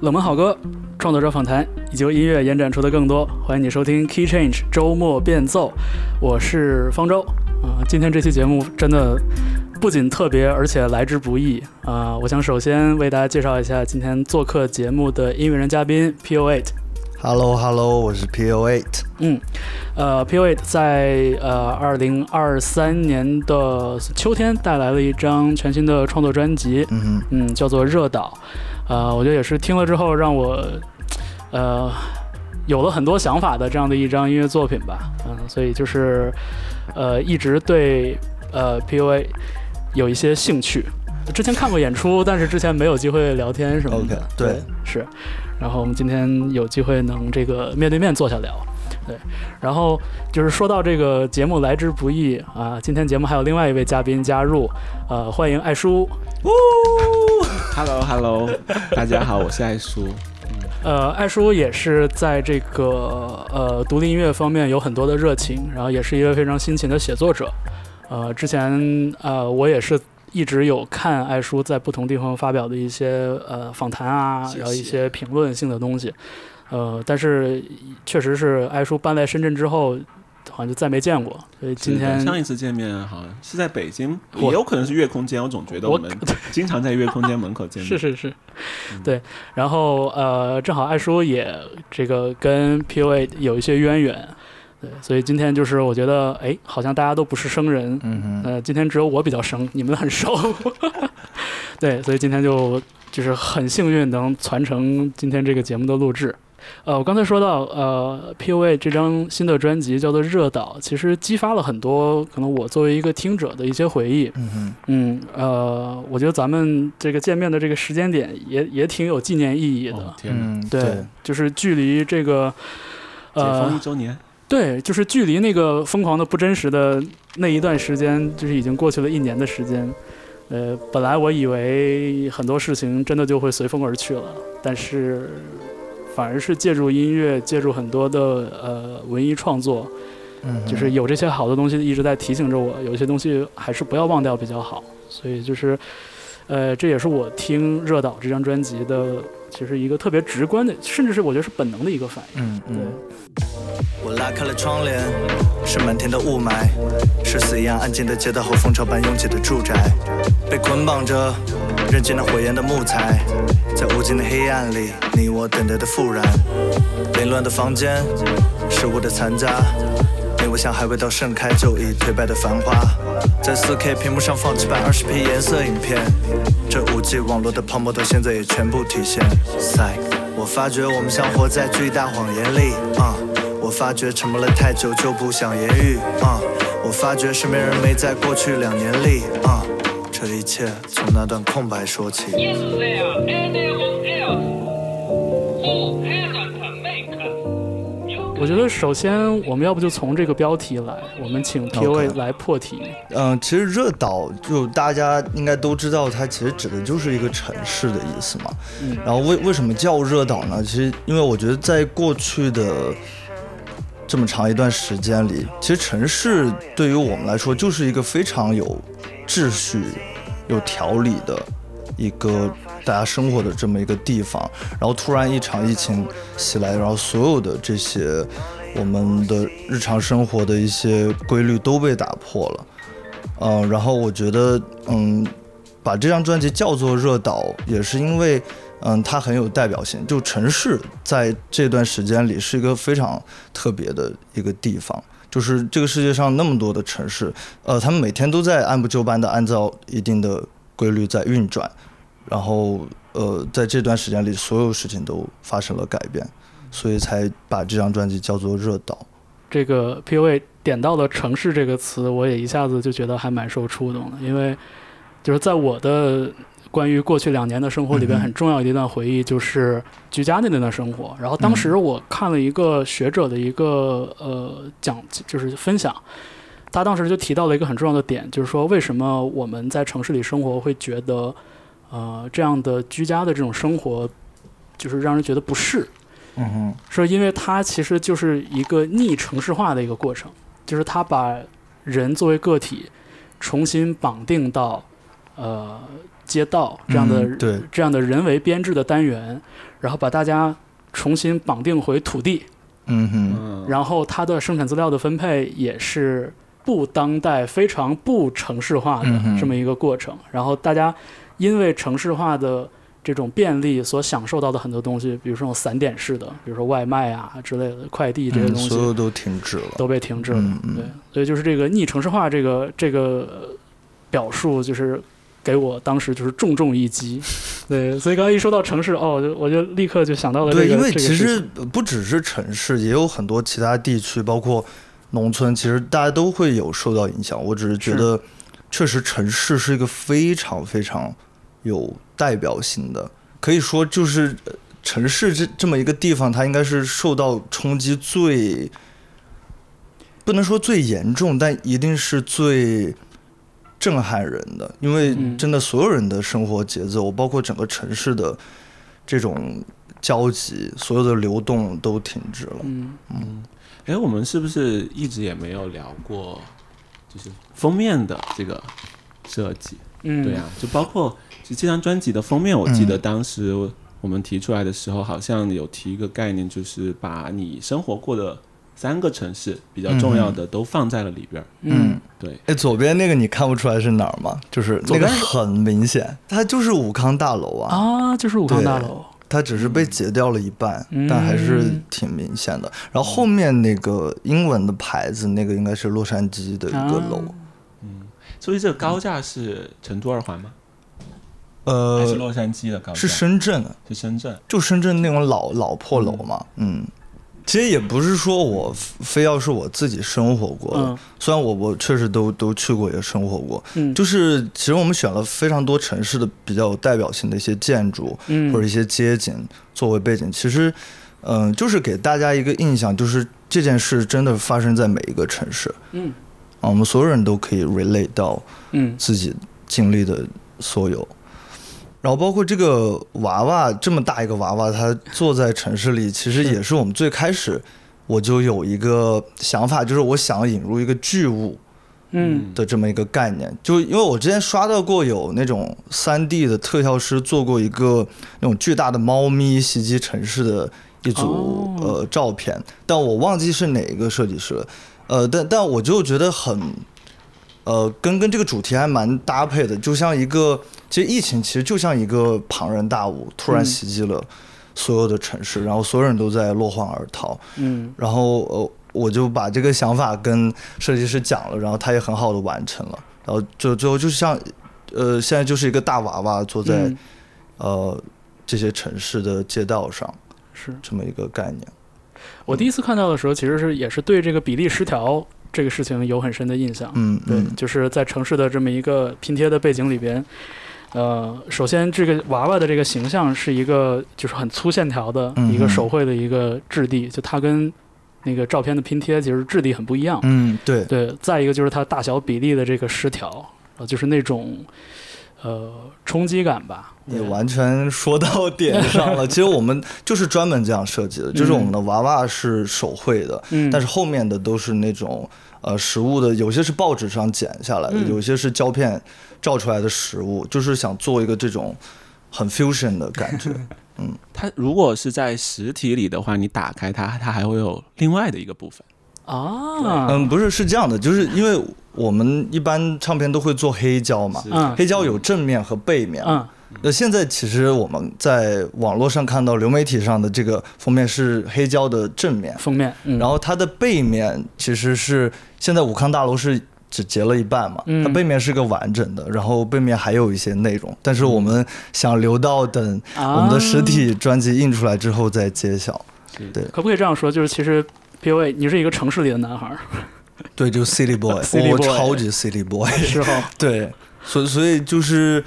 冷门好歌、创作者访谈以及由音乐延展出的更多，欢迎你收听 Key Change 周末变奏。我是方舟啊、今天这期节目真的不仅特别，而且来之不易啊、我想首先为大家介绍一下今天做客节目的音乐人嘉宾 PO8。Hello Hello，我是 PO Eight。嗯，呃，P.O.Eight 在呃二零二三年的秋天带来了一张全新的创作专辑，嗯哼，嗯，叫做《热岛》。呃，我觉得也是听了之后让我呃有了很多想法的这样的一张音乐作品吧。嗯，所以就是呃一直对呃 PUA 有一些兴趣。之前看过演出，但是之前没有机会聊天什么的。对是。然后我们今天有机会能这个面对面坐下聊。对，然后就是说到这个节目来之不易啊，今天节目还有另外一位嘉宾加入，呃，欢迎爱叔。Hello Hello，大家好，我是爱叔。呃，爱叔也是在这个呃独立音乐方面有很多的热情，然后也是一位非常辛勤的写作者。呃，之前呃我也是一直有看爱叔在不同地方发表的一些呃访谈啊，谢谢然后一些评论性的东西。呃，但是确实是爱叔搬来深圳之后，好像就再没见过，所以今天上一次见面好像是在北京，也有可能是月空间。我总觉得我我们 经常在月空间门口见面。是是是，对。然后呃，正好艾叔也这个跟 P O A 有一些渊源，对，所以今天就是我觉得，哎，好像大家都不是生人，呃，今天只有我比较生，你们很熟，对，所以今天就就是很幸运能传承今天这个节目的录制。呃，我刚才说到，呃，P.O.A 这张新的专辑叫做《热岛》，其实激发了很多可能我作为一个听者的一些回忆。嗯呃，我觉得咱们这个见面的这个时间点也也挺有纪念意义的。哦天哪！嗯，对，就是距离这个，解封一呃，周年，对，就是距离那个疯狂的不真实的那一段时间，就是已经过去了一年的时间。呃，本来我以为很多事情真的就会随风而去了，但是反而是借助音乐，借助很多的呃文艺创作，嗯，就是有这些好的东西一直在提醒着我，有一些东西还是不要忘掉比较好。所以就是，呃，这也是我听《热岛》这张专辑的，其实一个特别直观的，甚至是我觉得是本能的一个反应。嗯对嗯，，我拉开了窗帘，是满天的雾霾，是死一样安静的街道和蜂巢般拥挤的住宅，被捆绑着，扔进了火焰的木材，在无尽的黑暗里，你我等待的复燃。凌乱的房间，食物的残渣，你我像还未到盛开就已颓败的繁花，在 4K 屏幕上放置版 20P 颜色影片，这 5G 网络的泡沫到现在也全部体现。Psych，我发觉我们像活在巨大谎言里，啊、我发觉沉默了太久就不想言语，啊、我发觉身边人没在过去两年里，啊、这一切从那段空白说起。我觉得首先我们要不就从这个标题来，我们请 POA OK 来破题。嗯，其实热岛就大家应该都知道，它其实指的就是一个城市的意思嘛。嗯然后为为什么叫热岛呢？其实因为我觉得在过去的这么长一段时间里，其实城市对于我们来说就是一个非常有秩序、有条理的一个大家生活的这么一个地方。然后突然一场疫情袭来，然后所有的这些我们的日常生活的一些规律都被打破了。嗯，然后我觉得，嗯，把这张专辑叫做《热岛》，也是因为，嗯，它很有代表性。就城市在这段时间里是一个非常特别的一个地方，就是这个世界上那么多的城市，呃，他们每天都在按部就班的按照一定的规律在运转，然后，呃，在这段时间里，所有事情都发生了改变，所以才把这张专辑叫做《热岛》。这个 POA 点到了“城市”这个词，我也一下子就觉得还蛮受触动的，因为就是在我的关于过去两年的生活里边，很重要的一段回忆就是居家的那段生活。然后当时我看了一个学者的一个呃讲，就是分享，他当时就提到了一个很重要的点，就是说为什么我们在城市里生活会觉得呃这样的居家的这种生活，就是让人觉得不适。嗯哼，是因为它其实就是一个逆城市化的一个过程，就是它把人作为个体重新绑定到呃街道这样的、嗯对这样的人为编制的单元，然后把大家重新绑定回土地，嗯哼，嗯，然后它的生产资料的分配也是不当代、非常不城市化的这么一个过程。然后大家因为城市化的这种便利所享受到的很多东西，比如说这种散点式的，比如说外卖啊之类的快递这些嗯，东西，所有都停止了。都被停止了。嗯嗯对，所以就是这个逆城市化这个这个呃表述，就是给我当时就是重重一击。对，所以刚才一说到城市，哦，我就我就立刻就想到了这个。对，因为其实不只是城市，也有很多其他地区，包括农村，其实大家都会有受到影响。我只是觉得，确实城市是一个非常非常有代表性的，可以说就是呃城市这这么一个地方，它应该是受到冲击最，不能说最严重，但一定是最。震撼人的，因为嗯。真的所有人的生活节奏，包括整个城市的这种交集，所有的流动都停止了。嗯，哎，我们是不是一直也没有聊过，就是封面的这个设计？嗯，对啊，就包括其实这张专辑的封面，我记得嗯。当时我们提出来的时候，好像有提一个概念，就是把你生活过的三个城市比较重要的都放在了里边儿。嗯，对，哎，左边那个你看不出来是哪儿吗？就是那个很明显，它就是武康大楼啊，啊，就是武康大楼。它只是被截掉了一半，嗯但还是挺明显的。然后后面那个英文的牌子，那个应该是洛杉矶的一个楼。嗯，所以这个高架是成都二环吗？还是呃，洛杉矶的高架？是深圳，是深圳。就深圳那种老老破楼嘛，嗯。其实也不是说我非要是我自己生活过的，嗯。虽然我我确实都都去过也生活过，嗯，就是其实我们选了非常多城市的比较有代表性的一些建筑嗯。或者一些街景作为背景，其实嗯、就是给大家一个印象，就是这件事真的发生在每一个城市嗯。啊，我们所有人都可以 relate 到嗯。自己经历的所有。然后包括这个娃娃这么大一个娃娃，它坐在城市里，其实也是我们最开始我就有一个想法，就是我想引入一个巨物嗯的这么一个概念。就因为我之前刷到过有那种三 D 的特效师做过一个那种巨大的猫咪袭击城市的一组、哦呃照片，但我忘记是哪一个设计师了。呃，但但我就觉得很，呃，跟跟这个主题还蛮搭配的，就像一个，其实疫情其实就像一个庞然大物突然嗯袭击了所有的城市，然后所有人都在落荒而逃，嗯。然后呃，我就把这个想法跟设计师讲了，然后他也很好的完成了，然后就最后就像，呃，现在就是一个大娃娃坐在、嗯。呃这些城市的街道上，是。这么一个概念。我第一次看到的时候，其实是也是对这个比例失调这个事情有很深的印象。对，嗯对就是在城市的这么一个拼贴的背景里边，呃，首先这个娃娃的这个形象是一个就是很粗线条的嗯一个手绘的一个质地，就它跟那个照片的拼贴其实质地很不一样。嗯，对，对，再一个就是它大小比例的这个失调，呃，就是那种呃冲击感吧。你完全说到点上了。其实我们就是专门这样设计的，就是我们的娃娃是手绘的，嗯，但是后面的都是那种呃实物的，有些是报纸上剪下来的，嗯有些是胶片照出来的实物，就是想做一个这种很 fusion 的感觉。嗯它如果是在实体里的话，你打开它，它还会有另外的一个部分。啊，嗯，不是，是这样的，就是因为我们一般唱片都会做黑胶嘛，黑胶有正面和背面。嗯。那现在其实我们在网络上看到流媒体上的这个封面是黑胶的正面，封面，嗯、然后它的背面其实是现在武康大楼是只截了一半嘛，嗯。它背面是个完整的，然后背面还有一些内容，但是我们想留到等啊。我们的实体专辑印出来之后再揭晓。是。对。可不可以这样说？就是其实 POA 你是一个城市里的男孩儿，对，就 City Boy，City 我 Boy 超级 City Boy，是哈，对，所以所以就是，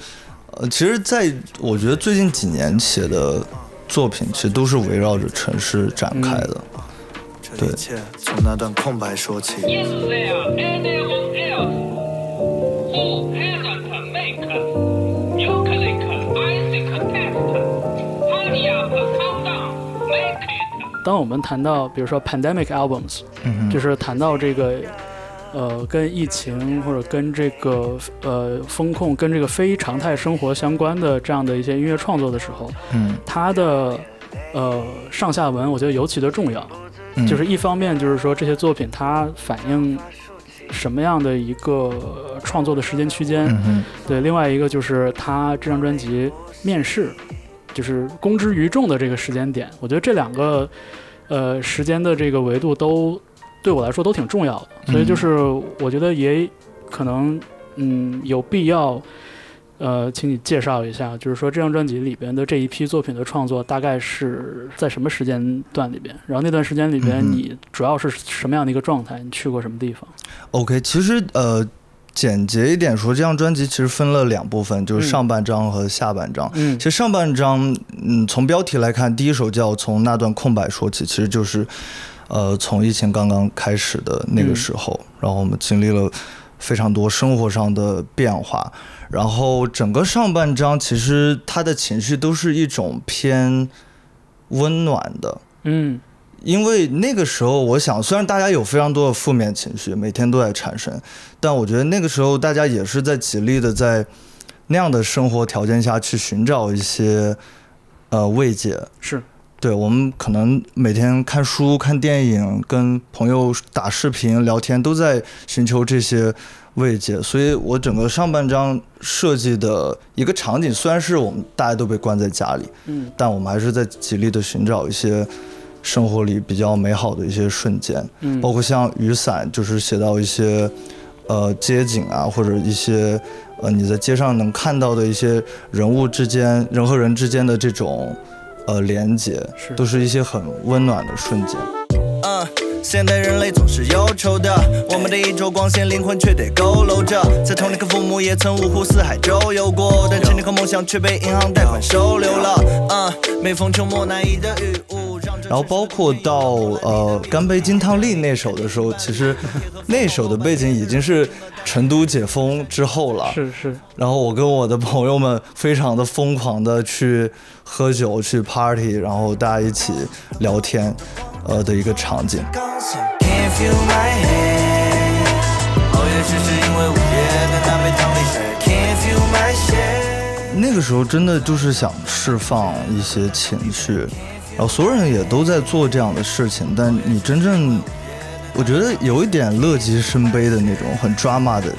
呃，其实在我觉得最近几年写的作品，其实都是围绕着城市展开的。对一切从那段空白说起。当我们谈到比如说 pandemic albums，嗯，就是谈到这个呃跟疫情或者跟这个呃风控、跟这个非常态生活相关的这样的一些音乐创作的时候，嗯。它的呃上下文我觉得尤其的重要。嗯，就是一方面就是说这些作品它反映什么样的一个创作的时间区间，嗯对，另外一个就是他这张专辑面世，就是公之于众的这个时间点，我觉得这两个呃时间的这个维度都对我来说都挺重要的，所以就是我觉得也可能嗯有必要。呃，请你介绍一下，就是说这张专辑里边的这一批作品的创作大概是在什么时间段里边？然后那段时间里边，你主要是什么样的一个状态？你去过什么地方？OK，其实呃，简洁一点说，这张专辑其实分了两部分，就是嗯上半张和下半张。嗯。其实上半张，嗯，从标题来看，第一首叫《从那段空白说起》，其实就是，呃，从疫情刚刚开始的那个时候，然后我们经历了非常多生活上的变化，然后整个上半张其实他的情绪都是一种偏温暖的，嗯因为那个时候，我想，虽然大家有非常多的负面情绪，每天都在产生，但我觉得那个时候大家也是在极力的在那样的生活条件下去寻找一些呃慰藉。是对我们可能每天看书、看电影，跟朋友打视频、聊天，都在寻求这些慰藉。所以我整个上半张设计的一个场景，虽然是我们大家都被关在家里，嗯但我们还是在极力的寻找一些生活里比较美好的一些瞬间，嗯，包括像雨伞，就是写到一些呃街景啊，或者一些呃你在街上能看到的一些人物之间、人和人之间的这种呃连接，是都是一些很温暖的瞬间。嗯，现代人类总是忧愁的，我们的一周光鲜灵魂却得佝偻着。在同一个父母也曾五湖四海周游过，但成年和梦想却被银行贷款收留了。嗯，每逢秋末难以的雨雾，然后包括到呃《干杯金汤力》那首的时候，其实那首的背景已经是成都解封之后了。是是，然后我跟我的朋友们非常的疯狂的去喝酒、去 party，然后大家一起聊天，呃的一个场景。Can feel my head，哦，也许是因为午夜的那个时候真的就是想释放一些情绪，然所有人也都在做这样的事情，但你真正，我觉得有一点乐极生悲的那种很 drama 的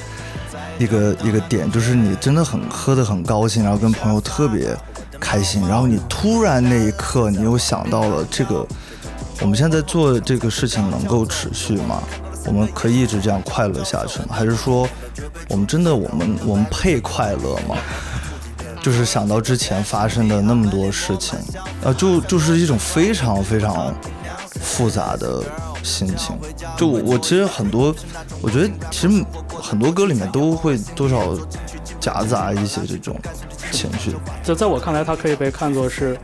一个一个点，就是你真的很喝得很高兴，然后跟朋友特别开心，然后你突然那一刻你又想到了这个，我们现在做这个事情能够持续吗？我们可以一直这样快乐下去吗？还是说，我们真的我们我们配快乐吗？就是想到之前发生的那么多事情，呃，就就是一种非常非常复杂的心情。就我我其实很多，我觉得其实很多歌里面都会多少夹杂一些这种情绪。在在我看来，它可以被看作是，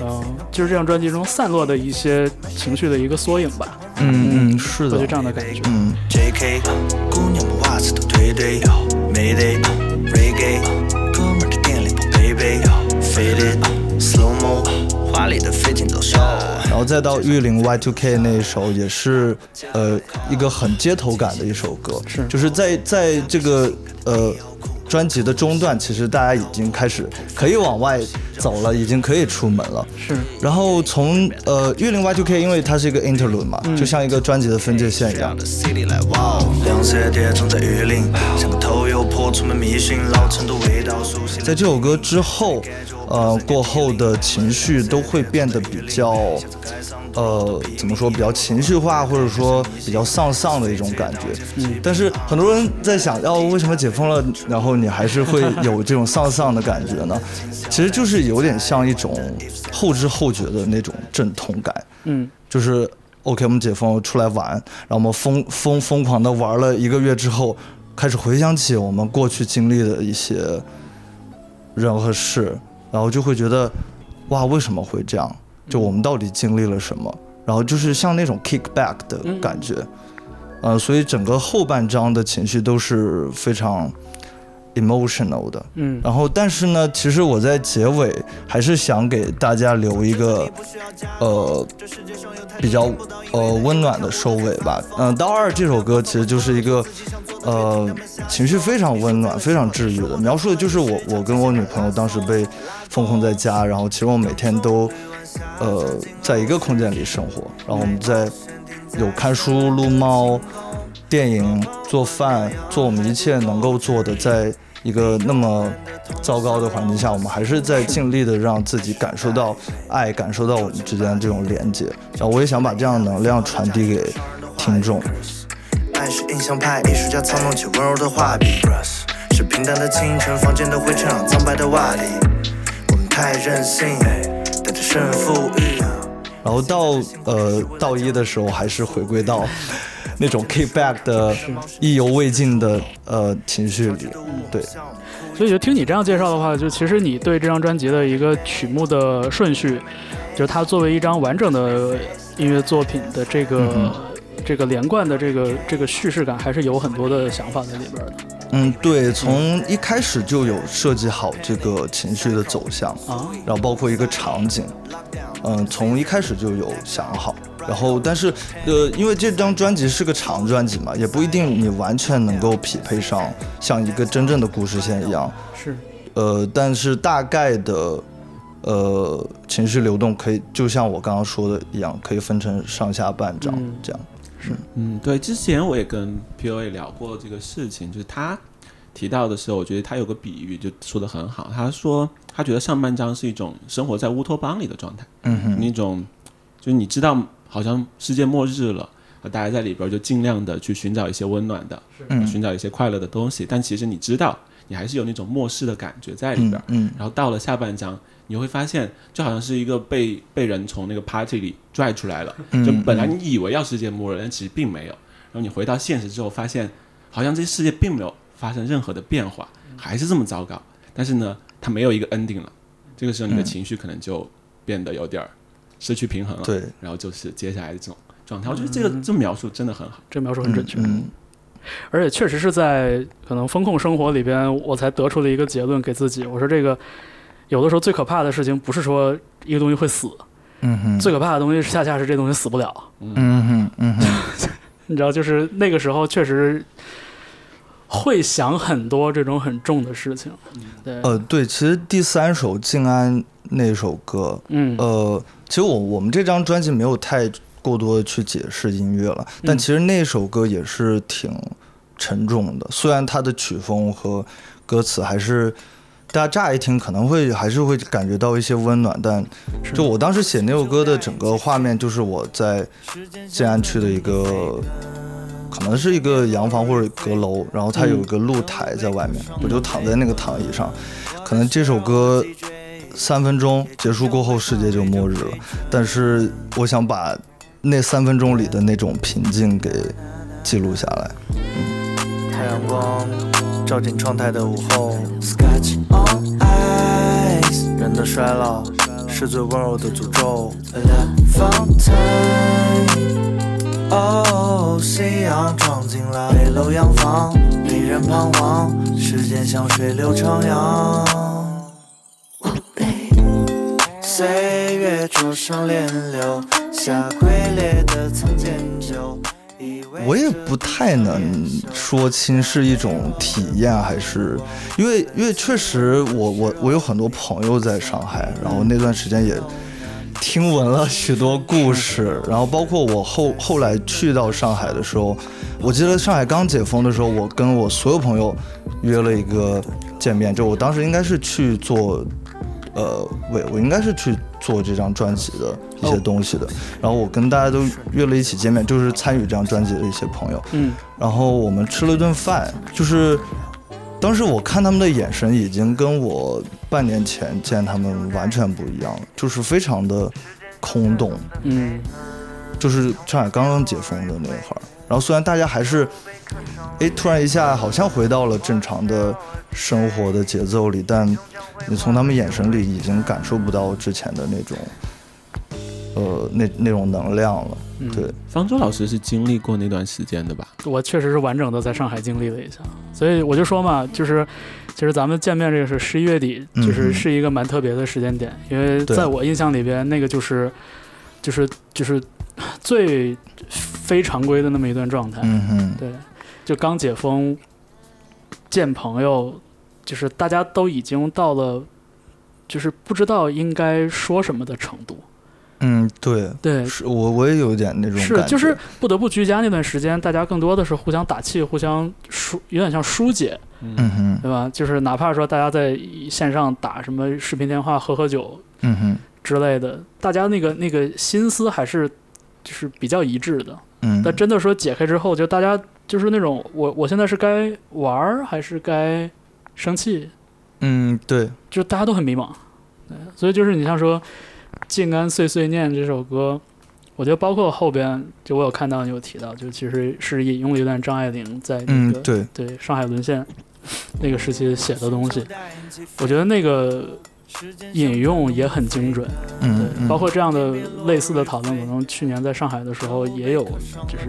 嗯、就是这张专辑中散落的一些情绪的一个缩影吧。嗯嗯，是的就，这样的感觉。嗯。JK，姑娘们袜子都 baby，Faded Slow Mo，华丽的飞禽走兽。然后再到玉林 Y2K 那一首，也是呃一个很街头感的一首歌，是就是在在这个呃专辑的中段，其实大家已经开始可以往外走了，已经可以出门了。是，然后从呃玉林 Y2K，因为它是一个 interlude 嘛，就像一个专辑的分界线一样。The city 来哇，两色碟装在雨林，像个头油泼出门迷信，老成都味道熟悉。在这首歌之后，呃，过后的情绪都会变得比较，呃，怎么说，比较情绪化，或者说比较丧丧的一种感觉。嗯。但是很多人在想，要、为什么解封了，然后你还是会有这种丧丧的感觉呢？其实就是有点像一种后知后觉的那种阵痛感。嗯，就是 OK，我们解封出来玩，然后我们疯疯疯狂的玩了一个月之后，开始回想起我们过去经历的一些人和事，然后就会觉得，哇，为什么会这样？就我们到底经历了什么？然后就是像那种 kick back 的感觉，呃，所以整个后半章的情绪都是非常 emotional 的。嗯然后，但是呢，其实我在结尾还是想给大家留一个，呃，比较呃温暖的收尾吧。嗯、刀二这首歌其实就是一个，呃，情绪非常温暖、非常治愈的，描述的就是我我跟我女朋友当时被封控在家，然后其实我每天都，呃，在一个空间里生活，然后我们在有看书、撸猫、电影、做饭，做我们一切能够做的，在一个那么糟糕的环境下，我们还是在尽力的让自己感受到爱，感受到我们之间的这种连接。然后我也想把这样的能量传递给听众。爱是印象派艺术家操弄起温柔的画笔，是平淡的清晨，房间的灰尘让苍白的瓦砾。我们太任性，带着胜负欲。然后到呃到一的时候，还是回归到那种 kick back 的意犹未尽的呃情绪里。对，所以就听你这样介绍的话，就其实你对这张专辑的一个曲目的顺序，就是它作为一张完整的音乐作品的这个、嗯这个连贯的这个这个叙事感，还是有很多的想法在里边的嗯，对，从一开始就有设计好这个情绪的走向。啊。然后包括一个场景，嗯，从一开始就有想好。然后，但是，呃，因为这张专辑是个长专辑嘛，也不一定你完全能够匹配上像一个真正的故事线一样，是，呃，但是大概的，呃，情绪流动可以，就像我刚刚说的一样，可以分成上下半张嗯这样。嗯，对，之前我也跟 POA 聊过这个事情，就是他提到的时候，我觉得他有个比喻就说的很好。他说他觉得上半章是一种生活在乌托邦里的状态，嗯哼，那种就是你知道好像世界末日了，大家在里边就尽量的去寻找一些温暖的，嗯。寻找一些快乐的东西，但其实你知道你还是有那种末世的感觉在里边。嗯。然后到了下半章，你会发现就好像是一个被被人从那个 party 里拽出来了，嗯就本来你以为要世界末日，但其实并没有。然后你回到现实之后，发现好像这世界并没有发生任何的变化，还是这么糟糕。但是呢，它没有一个 ending 了，这个时候你的嗯情绪可能就变得有点儿失去平衡了。对，然后就是接下来的这种状态，我觉得这个这描述真的很好。这描述很准确。嗯而且确实是在可能风控生活里边，我才得出了一个结论给自己。我说这个有的时候最可怕的事情不是说一个东西会死，嗯哼，最可怕的东西恰恰是这东西死不了。嗯哼嗯哼，你知道，就是那个时候确实会想很多这种很重的事情。对，呃，对，其实第三首静安那首歌，嗯，呃，其实我我们这张专辑没有太过多的去解释音乐了，但嗯其实那首歌也是挺沉重的，虽然它的曲风和歌词还是大家乍一听可能会还是会感觉到一些温暖，但就我当时写那首歌的整个画面，就是我在静安区的一个。可能是一个洋房或者阁楼，然后它有一个露台在外面，我就躺在那个躺椅上。可能这首歌三分钟结束过后，世界就末日了。但是我想把那三分钟里的那种平静给记录下来。嗯太阳光照进窗台的午后，Scotch on ice，人的衰老是最温柔的诅咒。La Fontaine，哦，夕阳撞进了北楼洋房，令人彷徨，时间像水流徜徉。岁月灼伤脸流，下龟裂的曾见旧。以为我也不太能说清是一种体验还是，因为因为确实我我我有很多朋友在上海，然后那段时间也听闻了许多故事，然后包括我后后来去到上海的时候，我记得上海刚解封的时候，我跟我所有朋友约了一个见面，就我当时应该是去做。呃，我我应该是去做这张专辑的一些东西的，然后我跟大家都约了一起见面，就是参与这张专辑的一些朋友，嗯，然后我们吃了顿饭，就是当时我看他们的眼神已经跟我半年前见他们完全不一样了，就是非常的空洞，嗯，就是上海刚刚解封的那会儿，然后虽然大家还是，哎，突然一下好像回到了正常的生活的节奏里，但你从他们眼神里已经感受不到之前的那种，呃，那那种能量了。嗯对，方舟老师是经历过那段时间的吧？我确实是完整的在上海经历了一下，所以我就说嘛，就是其实咱们见面这个是十一月底，嗯就是是一个蛮特别的时间点，因为在我印象里边，那个就是就是就是最非常规的那么一段状态。嗯哼，对，就刚解封，见朋友，就是大家都已经到了，就是不知道应该说什么的程度。嗯，对，对，是我我也有一点那种是感觉，就是不得不居家那段时间，大家更多的是互相打气，互相疏，有点像疏解，嗯哼，对吧？就是哪怕说大家在线上打什么视频电话、喝喝酒嗯哼，之类的，大家那个那个心思还是就是比较一致的。嗯，但真的说解开之后，就大家就是那种我我现在是该玩儿还是该生气，嗯，对，就大家都很迷茫。对，所以就是你像说《静安碎碎念》这首歌，我觉得包括后边就我有看到你有提到，就其实是引用了一段张爱玲在那个、，嗯对，对上海沦陷那个时期写的东西，我觉得那个引用也很精准。嗯，对，嗯。包括这样的类似的讨论，可能去年在上海的时候也有，就是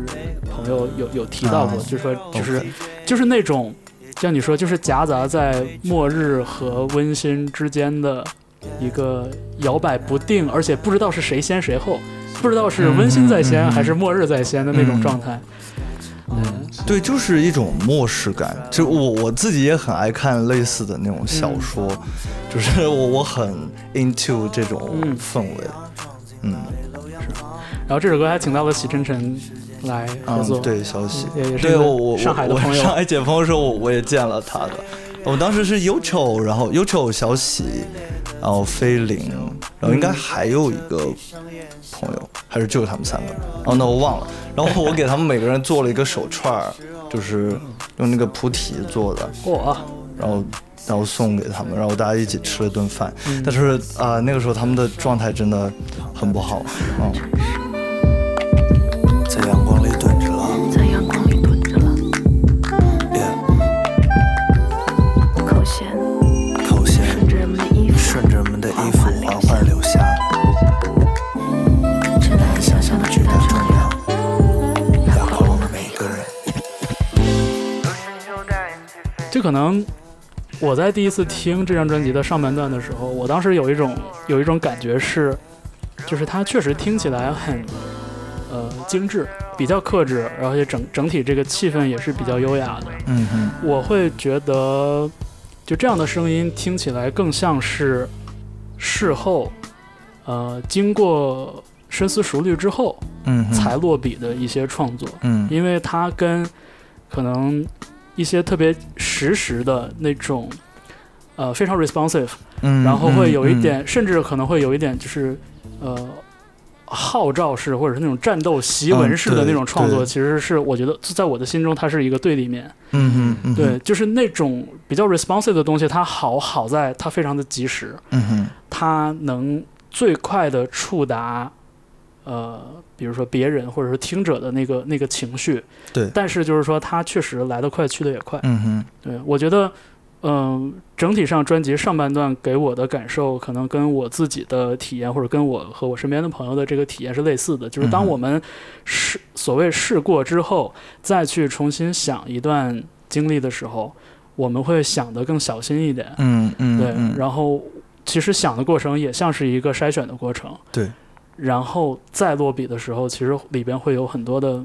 朋友有有提到过，啊就说就是、就是那种像你说，就是夹杂在末日和温馨之间的一个摇摆不定，而且不知道是谁先谁后，不知道是温馨在先还是末日在先的那种嗯状态。嗯对，就是一种漠视感。就我我自己也很爱看类似的那种小说，就是我我很 into 这种嗯氛围。嗯。是然后这首歌还请到了许晨晨来合作，嗯，对，消息，也也是一个对我我上海的我朋友。上海解封的时候，我我也见了他的。我当时是 Ucho，然后 Ucho 小喜，然后菲林，然后应该还有一个朋友，还是就他们三个。哦，那我忘了。然后我给他们每个人做了一个手串儿，就是用那个菩提做的，哇，然后然后送给他们，然后大家一起吃了顿饭。嗯但是啊、那个时候他们的状态真的很不好。嗯，可能我在第一次听这张专辑的上半段的时候，我当时有一种有一种感觉是，就是它确实听起来很呃精致，比较克制，而且整整体这个气氛也是比较优雅的。嗯哼，我会觉得，就这样的声音听起来更像是事后，呃，经过深思熟虑之后嗯，才落笔的一些创作。嗯因为它跟可能一些特别实时的那种，呃，非常 responsive，嗯，然后会有一嗯点，甚至可能会有一点就是，呃，号召式或者是那种战斗檄文式的那种创作，对。其实是我觉得在我的心中它是一个对立面。嗯哼，嗯对，，就是那种比较 responsive 的东西，它好好在它非常的及时，嗯哼，它能最快的触达，呃，比如说别人或者是听者的那个那个情绪。对但是就是说，它确实来得快，去得也快。嗯哼，对我觉得，嗯、整体上专辑上半段给我的感受，可能跟我自己的体验，或者跟我和我身边的朋友的这个体验是类似的。就是当我们试所谓试过之后，再去重新想一段经历的时候，我们会想得更小心一点。嗯嗯，对，嗯然后其实想的过程也像是一个筛选的过程。对，然后再落笔的时候，其实里边会有很多的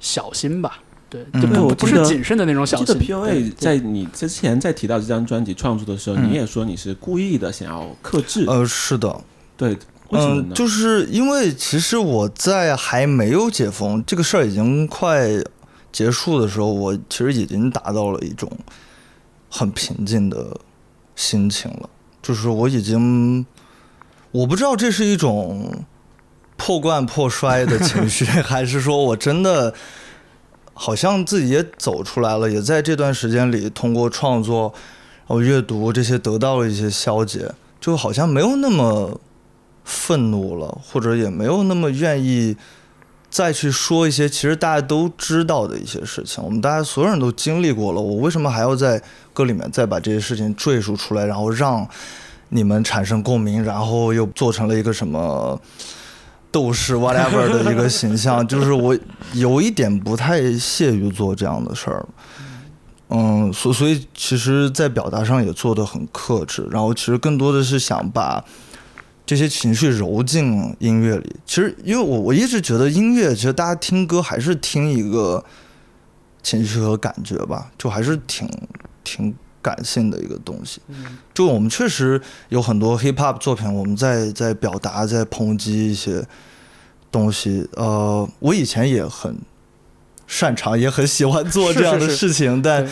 小心吧。对，嗯就不、对我不是谨慎的那种小记得心。POA 在你之前在提到这张专辑创作的时候，嗯你也说你是故意的想要克制，呃，是的，对，为什么嗯，呢？就是因为其实我在还没有解封这个事儿已经快结束的时候，我其实已经达到了一种很平静的心情了，就是我已经，我不知道这是一种破罐破摔的情绪，还是说我真的好像自己也走出来了，也在这段时间里通过创作、然后阅读这些得到了一些消解，就好像没有那么愤怒了，或者也没有那么愿意再去说一些其实大家都知道的一些事情。我们大家所有人都经历过了，我为什么还要在歌里面再把这些事情赘述出来，然后让你们产生共鸣，然后又做成了一个什么？斗士 whatever 的一个形象，就是我有一点不太屑于做这样的事儿。嗯，所所以其实，在表达上也做得很克制，然后其实更多的是想把这些情绪揉进音乐里。其实，因为我我一直觉得音乐，其实大家听歌还是听一个情绪和感觉吧，就还是挺挺感性的一个东西。就我们确实有很多 hip hop 作品，我们在在表达，在抨击一些东西。呃，我以前也很擅长，也很喜欢做这样的是是事情，但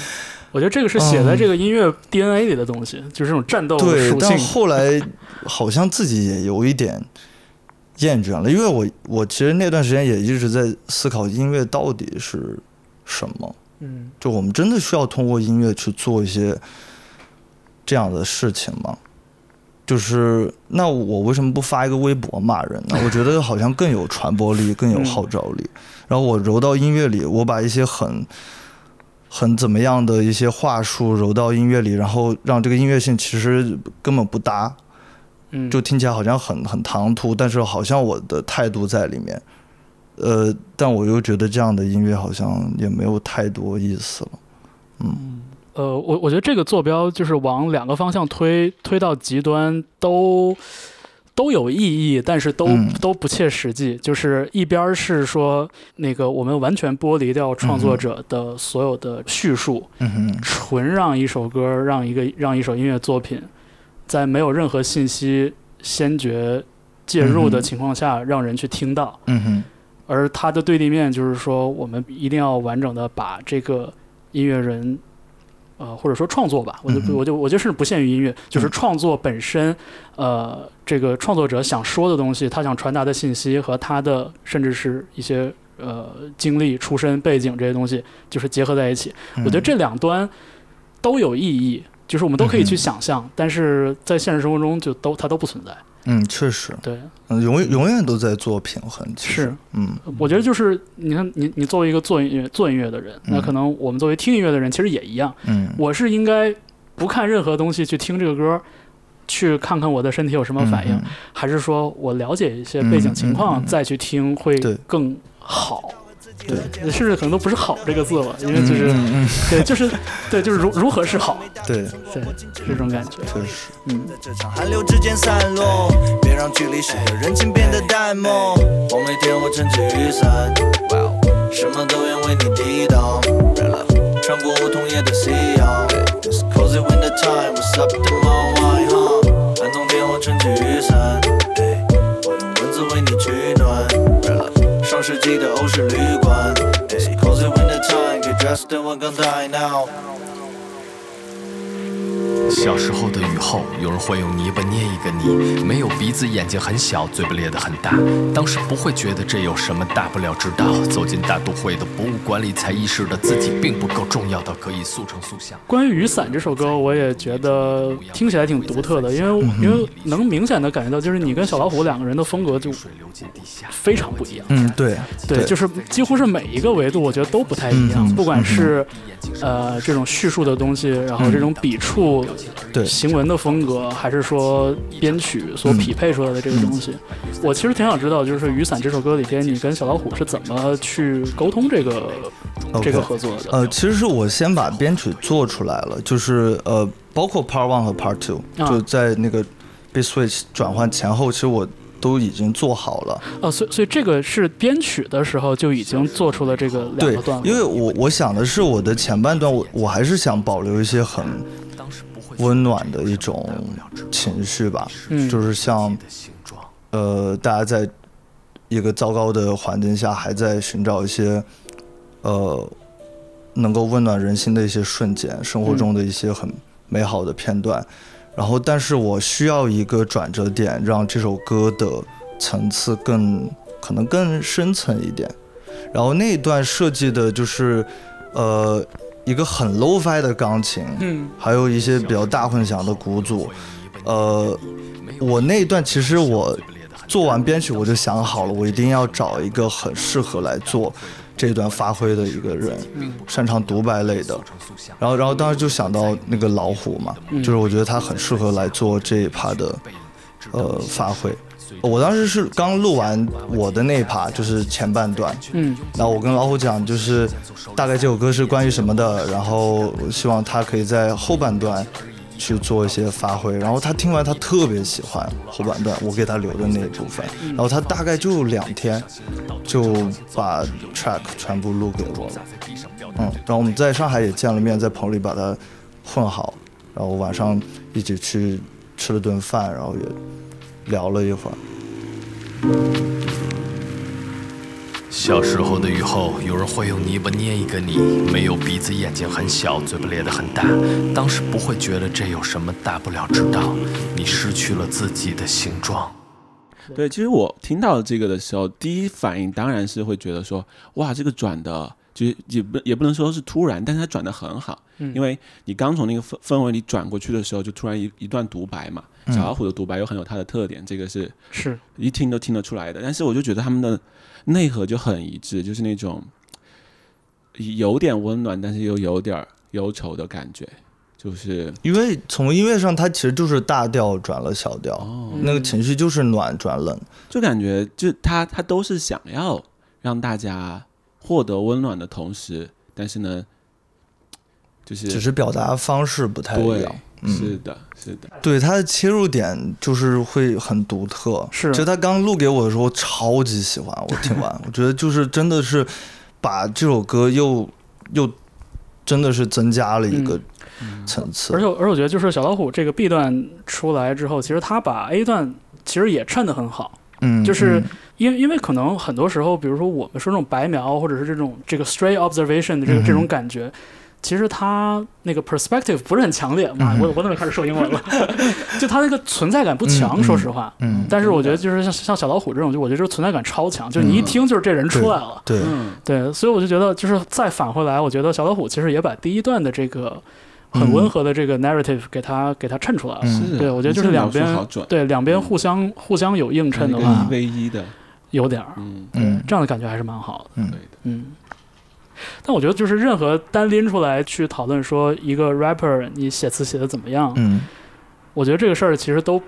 我觉得这个是写在这个音乐 DNA 里的东西，就是这种战斗嗯对，但。后来好像自己也有一点厌倦了，因为我我其实那段时间也一直在思考音乐到底是什么。嗯，就我们真的需要通过音乐去做一些这样的事情吗？就是那我为什么不发一个微博骂人呢？我觉得好像更有传播力，更有号召力。然后我揉到音乐里，我把一些很很怎么样的一些话术揉到音乐里，然后让这个音乐性其实根本不搭，嗯，就听起来好像很很唐突，但是好像我的态度在里面。呃，但我又觉得这样的音乐好像也没有太多意思了。嗯呃，我我觉得这个坐标就是往两个方向推，推到极端都都有意义，但是都、嗯都不切实际。就是一边儿是说那个我们完全剥离掉创作者的所有的叙述，纯让一首歌、让一个让一首音乐作品，在没有任何信息先决介入的情况下，让人去听到。嗯哼，而它的对立面就是说，我们一定要完整的把这个音乐人，呃，或者说创作吧，我就我就我就是不限于音乐，就是嗯创作本身，呃，这个创作者想说的东西，他想传达的信息和他的甚至是一些呃经历、出身、背景这些东西，就是结合在一起。我觉得这两端都有意义。就是我们都可以去想象，但是在现实生活中就都它都不存在。嗯，确实，对，嗯，永远永远都在做平衡。其实。是，嗯。我觉得就是你看，你你作为一个做音乐做音乐的人，那嗯可能我们作为听音乐的人，其实也一样。嗯，我是应该不看任何东西去听这个歌，去看看我的身体有什么反应，嗯还是说我了解一些背景情况、再去听会更好？对，甚至可能都不是“好”这个字了，因为就是、对，就是对，就是如如何是好，对对，对，这种感觉。确实，嗯，这场寒流之间散落，别让距离使得人情变得淡漠。我每天我撑起雨伞，什么都愿为你抵挡。穿过梧桐叶的夕阳，It's cozy winter up？寒冬天我撑起雨伞，世纪的欧式旅馆，It's cozy winter time, get dressed in 我刚带 now。 小时候的雨后，有人会用泥巴捏一个你，没有鼻子，眼睛很小，嘴巴咧得很大。当时不会觉得这有什么大不了，直到走进大都会的博物馆里，才意识到自己并不够重要到可以速成速像。关于《雨伞》这首歌，我也觉得听起来挺独特的，因为、因为能明显的感觉到，就是你跟小老虎两个人的风格就。非常不一样。嗯，对，对，就是几乎是每一个维度，我觉得都不太一样。不管是呃这种叙述的东西，然后这种笔触、对行文的风格，还是说编曲所匹配出来的这个东西，我其实挺想知道，就是《雨伞》这首歌里边，你跟小老虎是怎么去沟通这个这个合作的？呃，其实是我先把编曲做出来了，就是呃，包括 Part One 和 Part Two，、啊就在那个 Beat Switch 转换前后，其实我都已经做好了。哦，所以所以这个是编曲的时候就已经做出了这个两对个段，落，因为我我想的是我的前半段，我我还是想保留一些很温暖的一种情绪吧，嗯就是像。呃，大家在一个糟糕的环境下，还在寻找一些呃能够温暖人心的一些瞬间，生活中的一些很美好的片段。然后，但是我需要一个转折点，让这首歌的层次更可能更深层一点。然后那一段设计的就是呃一个很 low-fi 的钢琴，嗯还有一些比较大混响的鼓组。呃，我那一段其实我做完编曲我就想好了，我一定要找一个很适合来做这段发挥的一个人，擅长独白类的。然后，然后当时就想到那个老虎嘛，就是我觉得他很适合来做这一趴的呃发挥。我当时是刚录完我的那一趴，就是前半段，嗯然后我跟老虎讲，就是大概这首歌是关于什么的，然后希望他可以在后半段去做一些发挥。然后他听完，他特别喜欢后半段我给他留的那一部分，然后他大概就两天就把 track 全部录给我了。嗯，然后我们在上海也见了面，在棚里把它混好，然后晚上一起去吃了顿饭，然后也聊了一会儿。小时候的雨后，有人会用泥巴捏一个你，没有鼻子，眼睛很小，嘴巴咧得很大。当时不会觉得这有什么大不了，直到你失去了自己的形状。对，其实我听到这个的时候，第一反应当然是会觉得说，哇，这个转的，就是也不也不能说是突然，但是它转的很好，嗯。因为你刚从那个氛氛围里转过去的时候，就突然一一段独白嘛，小老虎的独白又很有它的特点，这个是是。一听都听得出来的。但是我就觉得他们的内核就很一致，就是那种有点温暖，但是又有点忧愁的感觉，就是因为从音乐上，它其实就是大调转了小调，哦，那个情绪就是暖转冷。就感觉就他他都是想要让大家获得温暖的同时，但是呢，就是只是表达方式不太一样。，嗯是的，是的，对他的切入点就是会很独特。是就他刚录给我的时候，超级喜欢。我听完，我觉得就是真的是把这首歌又又真的是增加了一个层次。而且而且我觉得就是小老虎这个 B 段出来之后，其实他把 A 段其实也衬得很好，嗯，就是嗯因为因为可能很多时候，比如说我们说这种白描，或者是这种这个 stray observation 的这个嗯这种感觉。其实它那个 perspective 不是很强烈嘛，嗯我我怎么开始说英文了？就它那个存在感不强，说实话。嗯，但是我觉得就是像像小老虎这种，就我觉得就是存在感超强，就是你一听就是这人出来了。对，嗯，对，所以我就觉得，就是再返回来，我觉得小老虎其实也把第一段的这个很温和的这个 narrative 给它给它衬出来了。嗯是，对，我觉得就是两边对两边互相互相有映衬的一话个，一 v 一的，有点儿，嗯，嗯这样的感觉还是蛮好的。嗯。对的，嗯，但我觉得就是任何单拎出来去讨论说一个 rapper 你写词写的怎么样，嗯，我觉得这个事儿其实都，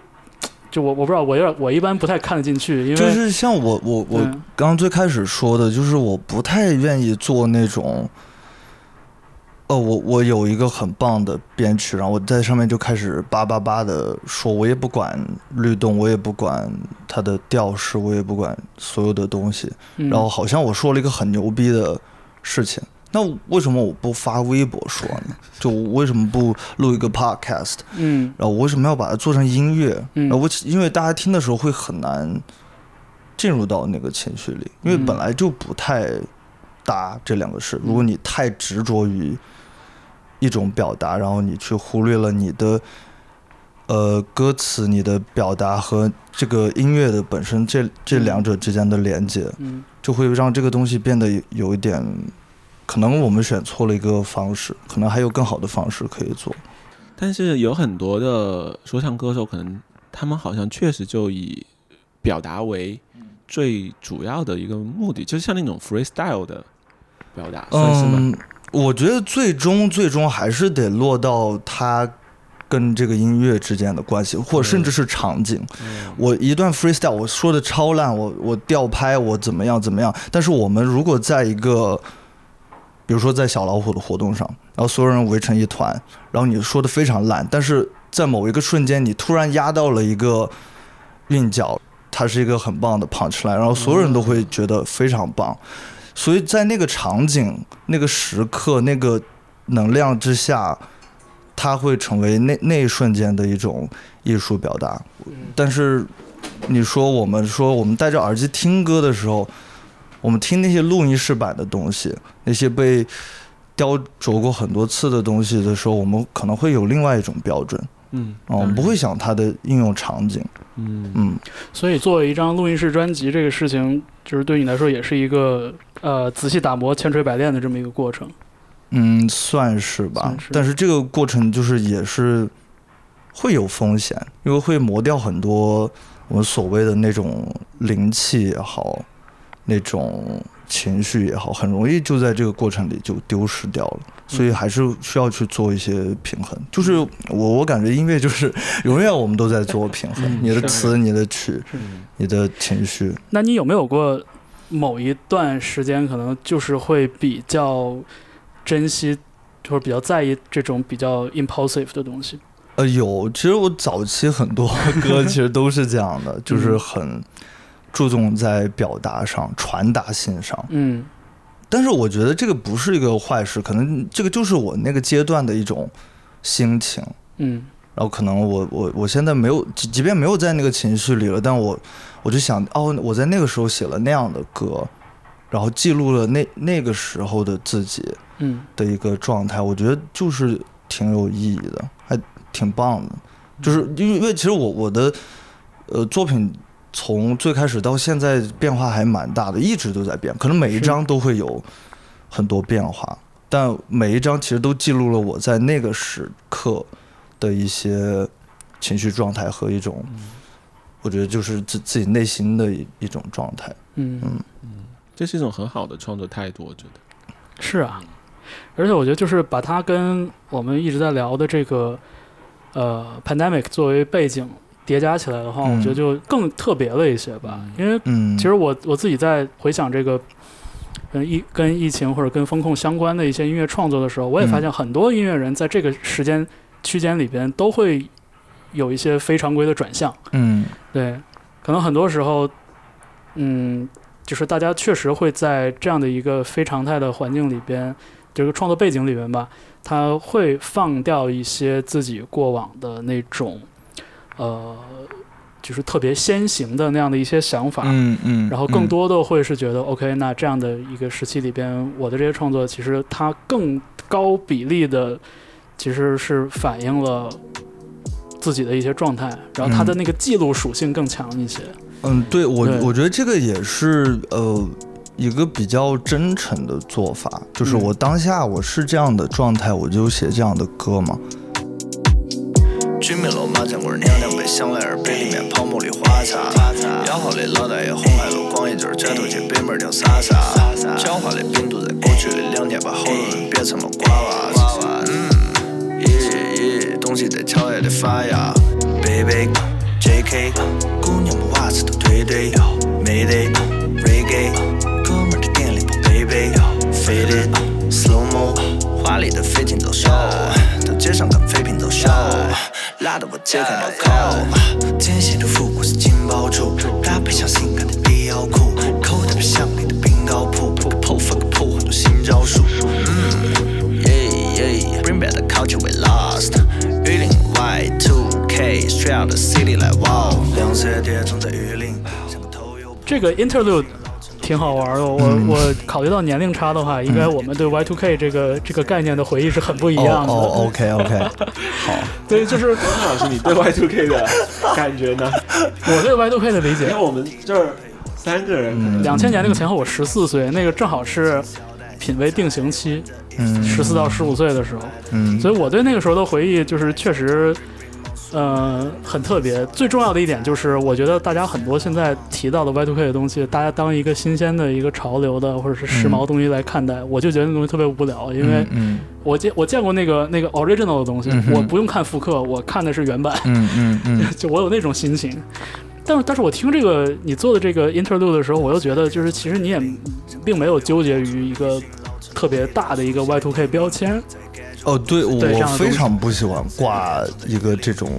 就我我不知道，我有点我一般不太看得进去，因为就是像我我我嗯刚刚最开始说的，就是我不太愿意做那种，哦，我我有一个很棒的编曲，然后我在上面就开始叭叭叭的说，我也不管律动，我也不管它的调式，我也不管所有的东西，嗯然后好像我说了一个很牛逼的事情。那为什么我不发微博说呢？就我为什么不录一个 podcast？嗯然后我为什么要把它做成音乐？嗯然后我因为大家听的时候会很难进入到那个情绪里，因为嗯本来就不太搭这两个事。如果你太执着于一种表达，然后你去忽略了你的呃歌词、你的表达和这个音乐的本身这这两者之间的连接，嗯就会让这个东西变得有一点。可能我们选错了一个方式，可能还有更好的方式可以做。但是有很多的说唱歌手，可能他们好像确实就以表达为最主要的一个目的，就像那种 freestyle 的表达，算是吗？嗯，我觉得最终最终还是得落到他跟这个音乐之间的关系，或者甚至是场景。嗯我一段 freestyle 我说的超烂，我我调拍我怎么样怎么样，但是我们如果在一个比如说在小老虎的活动上，然后所有人围成一团，然后你说的非常烂，但是在某一个瞬间，你突然压到了一个韵脚，它是一个很棒的 punch line，然后所有人都会觉得非常棒。所以在那个场景、那个时刻、那个能量之下，它会成为那那一瞬间的一种艺术表达。但是你说我们说我们戴着耳机听歌的时候，我们听那些录音室版的东西，那些被雕琢过很多次的东西的时候，我们可能会有另外一种标准嗯，哦，我们不会想它的应用场景。嗯嗯，所以作为一张录音室专辑，这个事情就是对你来说也是一个呃仔细打磨、千锤百炼的这么一个过程。嗯，算是吧。算是但是这个过程就是也是会有风险，因为会磨掉很多我们所谓的那种灵气也好，那种情绪也好，很容易就在这个过程里就丢失掉了。所以还是需要去做一些平衡。就是我我感觉音乐就是 永远我们都在做平衡，你的词、你的曲、你的情绪。那你有没有过某一段时间，可能就是会比较珍惜，或者比较在意这种比较 impulsive 的东西？呃，有，其实我早期很多歌其实都是这样的，就是很注重在表达上、传达性上。嗯但是我觉得这个不是一个坏事，可能这个就是我那个阶段的一种心情。嗯然后可能我我我现在没有，即即便没有在那个情绪里了，但我我就想，哦，我在那个时候写了那样的歌，然后记录了那那个时候的自己嗯的一个状态，我觉得就是挺有意义的，还挺棒的。就是因为因为其实我我的呃作品从最开始到现在变化还蛮大的，一直都在变，可能每一张都会有很多变化，但每一张其实都记录了我在那个时刻的一些情绪状态和一种，我觉得就是自自己内心的一一种状态。嗯嗯，这是一种很好的创作态度，我觉得。是啊。而且我觉得就是把它跟我们一直在聊的这个呃 pandemic 作为背景叠加起来的话，嗯。我觉得就更特别了一些吧。因为嗯，其实我我自己在回想这个跟疫跟疫情或者跟风控相关的一些音乐创作的时候，我也发现很多音乐人在这个时间区间里边都会有一些非常规的转向。嗯。对，可能很多时候，嗯，就是大家确实会在这样的一个非常态的环境里边，这个创作背景里边吧，他会放掉一些自己过往的那种，呃，就是特别先行的那样的一些想法。嗯嗯，然后更嗯多的会是觉得、OK，那这样的一个时期里边，我的这些创作其实它更高比例的其实是反映了自己的一些状态，然后它的那个记录属性更强一些。嗯，对我对我觉得这个也是呃一个比较真诚的做法，就是嗯我当下我是这样的状态，我就写这样的歌嘛。居民楼麻将馆，娘娘杯香奈儿杯里面泡沫里花茶，摇号里老大爷红海路光一截摘头去北门顶撒撒，狡猾的病毒在过去的两年把好多人变成了瓜娃。嗯，耶耶，东西在悄悄的发芽，baby。JK，姑娘们袜子都推推，Mayday Reggae，哥们儿的店里不 baby，Faded Slow Mo，华丽的飞禽走秀，到街上看废品走秀，拉得我揭开纽扣，尖细的复古是金包住，搭配上性感的迪奥裤，口袋像你的冰糕铺，破个头发个破很多新招数，嗯，yeah yeah，bring back the culture we lost，雨林 Y two K，straight out the city like wow，两色碟种在雨林，像个头油。这个 interlude 挺好玩的。我、嗯我考虑到年龄差的话，应该我们对 Y2K 这个这个概念的回忆是很不一样的。哦哦，OK OK，好，对，就是张老师，你对 Y2K 的感觉呢？我对 Y2K 的理解因为。我们这儿三个人两千年那个前后，我十四岁，那个正好是品味定型期，嗯，十四到十五岁的时候，嗯，所以我对那个时候的回忆就是确实，呃，很特别。最重要的一点就是，我觉得大家很多现在提到的 Y2K 的东西，大家当一个新鲜的一个潮流的或者是时髦东西来看待，我就觉得那东西特别无聊，因为嗯我见我见过那个那个 original 的东西，嗯我不用看复刻，我看的是原版，嗯嗯嗯 就我有那种心情。但是，但是我听这个你做的这个 interlude 的时候，我又觉得，就是其实你也并没有纠结于一个特别大的一个 Y2K 标签，哦，对我非常不喜欢挂一个这种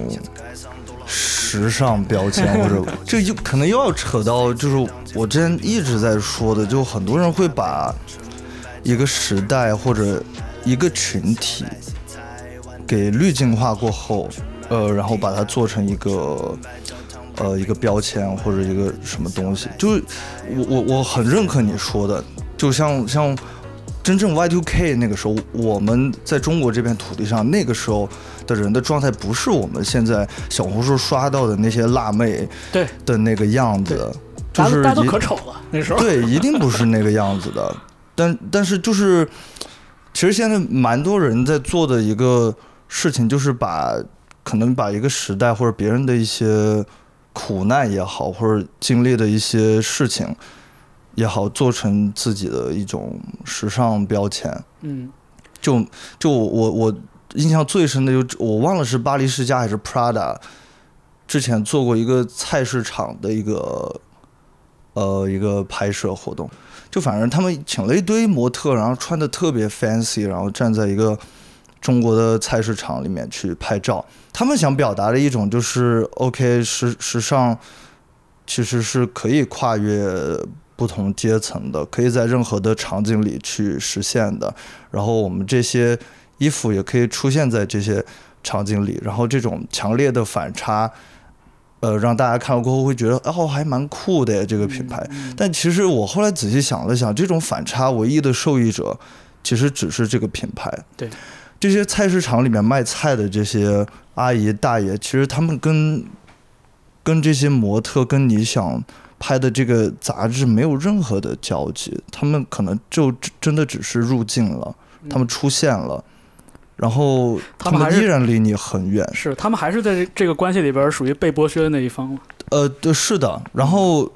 时尚标签，或者这就可能又要扯到，就是我之前一直在说的，就很多人会把一个时代或者一个群体给滤镜化过后，呃，然后把它做成一个。呃，一个标签或者一个什么东西，就是我我我很认可你说的，就像像真正 Y2K 那个时候，我们在中国这片土地上，那个时候的人的状态不是我们现在小红书刷到的那些辣妹对，的那个样子，就是大家都可丑了那时候。对，一定不是那个样子的。但但是就是，其实现在蛮多人在做的一个事情，就是把可能把一个时代或者别人的一些苦难也好，或者经历的一些事情也好，做成自己的一种时尚标签。嗯就就我我印象最深的就我忘了是巴黎世家还是 Prada，之前做过一个菜市场的一个呃一个拍摄活动，就反正他们请了一堆模特，然后穿的特别 fancy，然后站在一个中国的菜市场里面去拍照。他们想表达的一种就是 OK 时时尚其实是可以跨越不同阶层的，可以在任何的场景里去实现的。然后我们这些衣服也可以出现在这些场景里，然后这种强烈的反差，呃，让大家看了过后会觉得哦，还蛮酷的呀，这个品牌。但其实我后来仔细想了想，这种反差唯一的受益者，其实只是这个品牌。对，这些菜市场里面卖菜的这些阿姨大爷，其实他们跟跟这些模特跟你想拍的这个杂志没有任何的交集，他们可能就真真的只是入境了，他们出现了，然后他他们还依然离你很远。是他们还是在这这个关系里边属于被剥削的那一方吗。呃，对，是的，然后，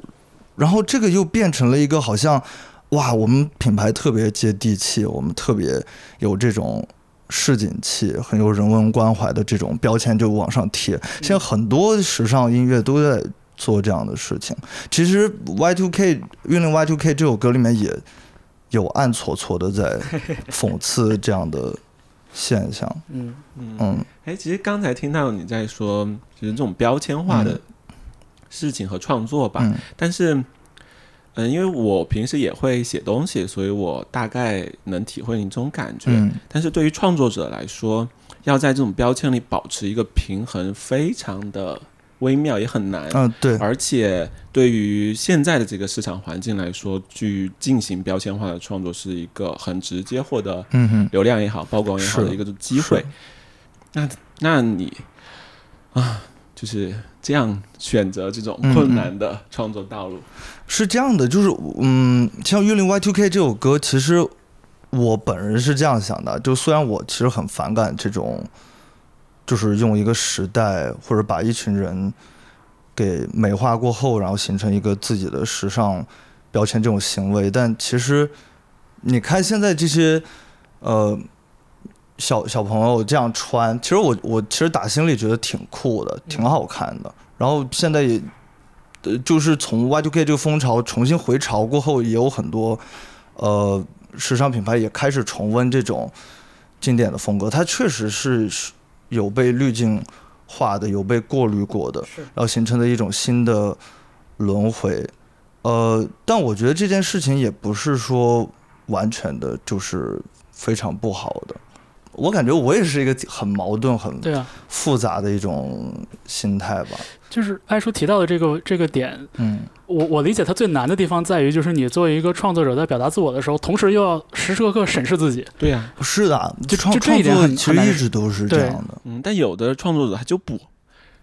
然后这个又变成了一个好像，哇，我们品牌特别接地气，我们特别有这种市井气，很有人文关怀的这种标签就往上贴。现在很多时尚音乐都在做这样的事情。其实 Y Two K 运令 Y2K 这首歌里面也有暗搓搓的在讽刺这样的现象。嗯嗯哎，其实刚才听到你在说，就是这种标签化的事情和创作吧，嗯但是，嗯、因为我平时也会写东西，所以我大概能体会你这种感觉。嗯但是对于创作者来说，要在这种标签里保持一个平衡，非常的微妙，也很难。嗯，对，而且对于现在的这个市场环境来说，去进行标签化的创作是一个很直接获得嗯哼。流量也好、曝光也好的一个机会。那那你啊，就是这样选择这种嗯困难的创作道路，是这样的，就是嗯，像《月令 Y2K》这首歌，其实我本人是这样想的，就虽然我其实很反感这种，就是用一个时代或者把一群人给美化过后，然后形成一个自己的时尚标签这种行为，但其实你看现在这些呃小小朋友这样穿，其实我我其实打心里觉得挺酷的，挺好看的。然后现在也，就是从 Y2K 这个风潮重新回潮过后，也有很多呃时尚品牌也开始重温这种经典的风格。它确实是有被滤镜化的，有被过滤过的，然后形成的一种新的轮回。呃，但我觉得这件事情也不是说完全的就是非常不好的。我感觉我也是一个很矛盾、很复杂的一种心态吧。就是艾叔提到的这个这个点，嗯我我理解它最难的地方在于，就是你作为一个创作者在表达自我的时候，同时又要时时刻刻审视自己。对呀、是的，就创就这一点创作其实一直都是这样的。嗯，但有的创作者他就不，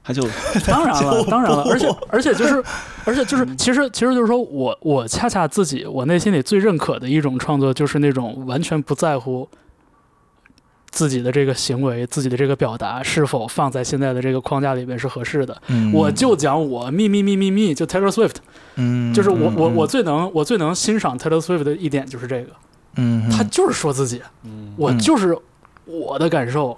他就 当然了，当然了，而且 而且就是，而且就是，其实其实就是说我我恰恰自己我内心里最认可的一种创作，就是那种完全不在乎自己的这个行为、自己的这个表达是否放在现在的这个框架里面是合适的。嗯。我就讲我咪咪咪咪咪，就 Taylor Swift，嗯，就是我我嗯。我最能我最能欣赏 Taylor Swift 的一点就是这个，嗯，他就是说自己，嗯。我就是我的感受，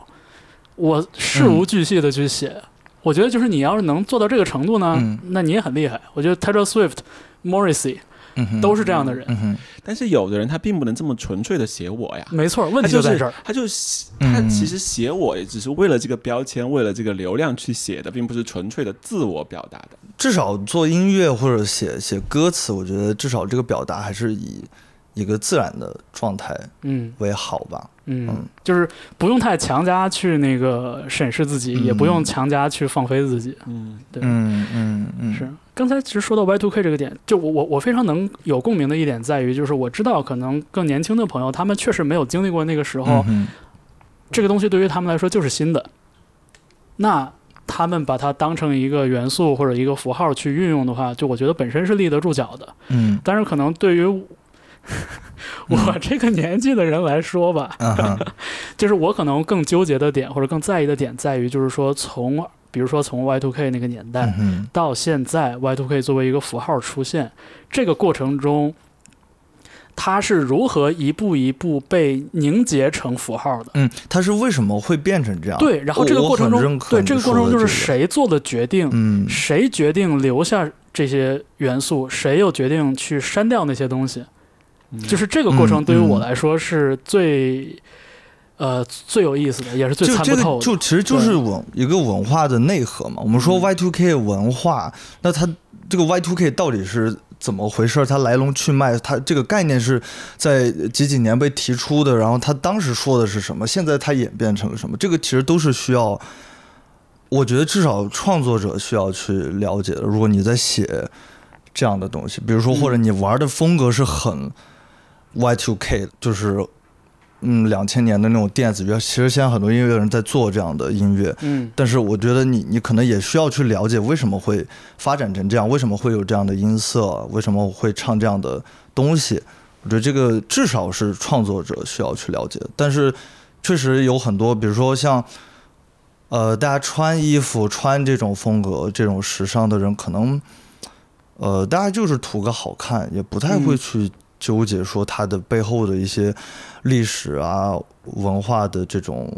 我事无巨细的去写。我觉得就是你要是能做到这个程度呢，嗯。那你也很厉害。我觉得 Taylor Swift、Morrissey 嗯都是这样的人，嗯哼但是有的人他并不能这么纯粹的写我呀。没错。问题就在这儿。他就写嗯他其实写我也只是为了这个标签，为了这个流量去写的，并不是纯粹的自我表达的。至少做音乐或者写写歌词，我觉得至少这个表达还是以一个自然的状态嗯为好吧。嗯嗯，就是不用太强加去那个审视自己，嗯也不用强加去放飞自己。嗯，对，嗯嗯嗯，是。刚才其实说到 Y2K 这个点，就我我我非常能有共鸣的一点在于，就是我知道可能更年轻的朋友，他们确实没有经历过那个时候，嗯这个东西对于他们来说就是新的。那他们把它当成一个元素或者一个符号去运用的话，就我觉得本身是立得住脚的。嗯但是可能对于我 这个年纪的人来说吧，嗯 就是我可能更纠结的点或者更在意的点在于，就是说从比如说从 Y2K 那个年代到现在，Y2K 作为一个符号出现，这个过程中它是如何一步一步被凝结成符号的。嗯，它是为什么会变成这样？对，然后这个过程中，对这个过程中就是谁做的决定，嗯谁决定留下这些元素，谁又决定去删掉那些东西。就是这个过程嗯对于我嗯来说是最，呃，最有意思的，也是最就这个参不透的。就其实就是文一个文化的内核嘛。我们说嗯 Y two K 文化，那它这个 Y two K 到底是怎么回事？它来龙去脉，它这个概念是在几几年被提出的，然后它当时说的是什么？现在它演变成了什么？这个其实都是需要，我觉得至少创作者需要去了解的。如果你在写这样的东西，比如说或者你玩的风格是很 Y two K，就是。嗯，两千年的那种电子乐，其实现在很多音乐人在做这样的音乐，嗯，但是我觉得你你可能也需要去了解为什么会发展成这样，为什么会有这样的音色，为什么会唱这样的东西。我觉得这个至少是创作者需要去了解。但是确实有很多，比如说像呃，大家穿衣服穿这种风格、这种时尚的人，可能呃，大家就是图个好看，也不太会嗯去纠结说它的背后的一些历史啊、文化的这种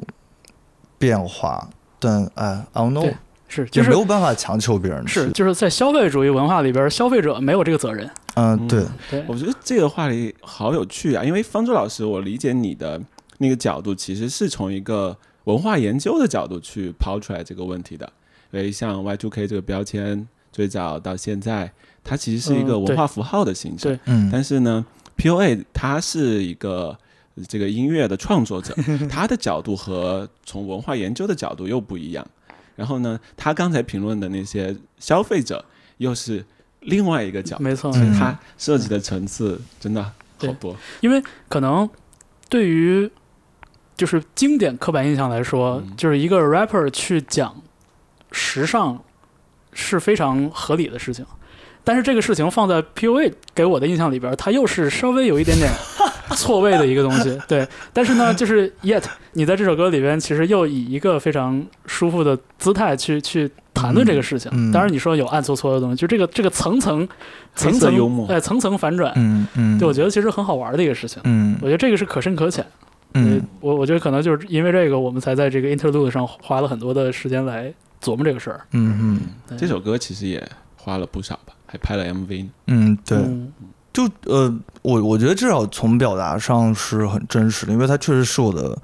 变化。但哎，I don't know，对是就是也没有办法强求别人。是就是在消费主义文化里边，消费者没有这个责任。嗯，对，对，我觉得这个话题好有趣啊，因为方舟老师，我理解你的那个角度，其实是从一个文化研究的角度去抛出来这个问题的。因为像 Y2K 这个标签，最早到现在，它其实是一个文化符号的形式。对嗯，但是呢，POA 它是一个这个音乐的创作者，他的角度和从文化研究的角度又不一样。然后呢，他刚才评论的那些消费者又是另外一个角度，没错，嗯所以它涉及的层次真的好对多。因为可能对于就是经典刻板印象来说，嗯就是一个 rapper 去讲时尚是非常合理的事情。但是这个事情放在 PUA 给我的印象里边，它又是稍微有一点点 错位的一个东西。对，但是呢，就是 Yet 你在这首歌里边，其实又以一个非常舒服的姿态去去谈论这个事情。嗯嗯当然你说有暗搓搓的东西，就这个这个层层 层层幽默哎层层反转，嗯嗯，对我觉得其实很好玩的一个事情。嗯我觉得这个是可深可浅。嗯我我觉得可能就是因为这个，我们才在这个 interlude 上花了很多的时间来琢磨这个事儿。嗯嗯这首歌其实也花了不少吧，还拍了 MV 呢。嗯，对，嗯。就呃，我我觉得至少从表达上是很真实的，因为它确实是我的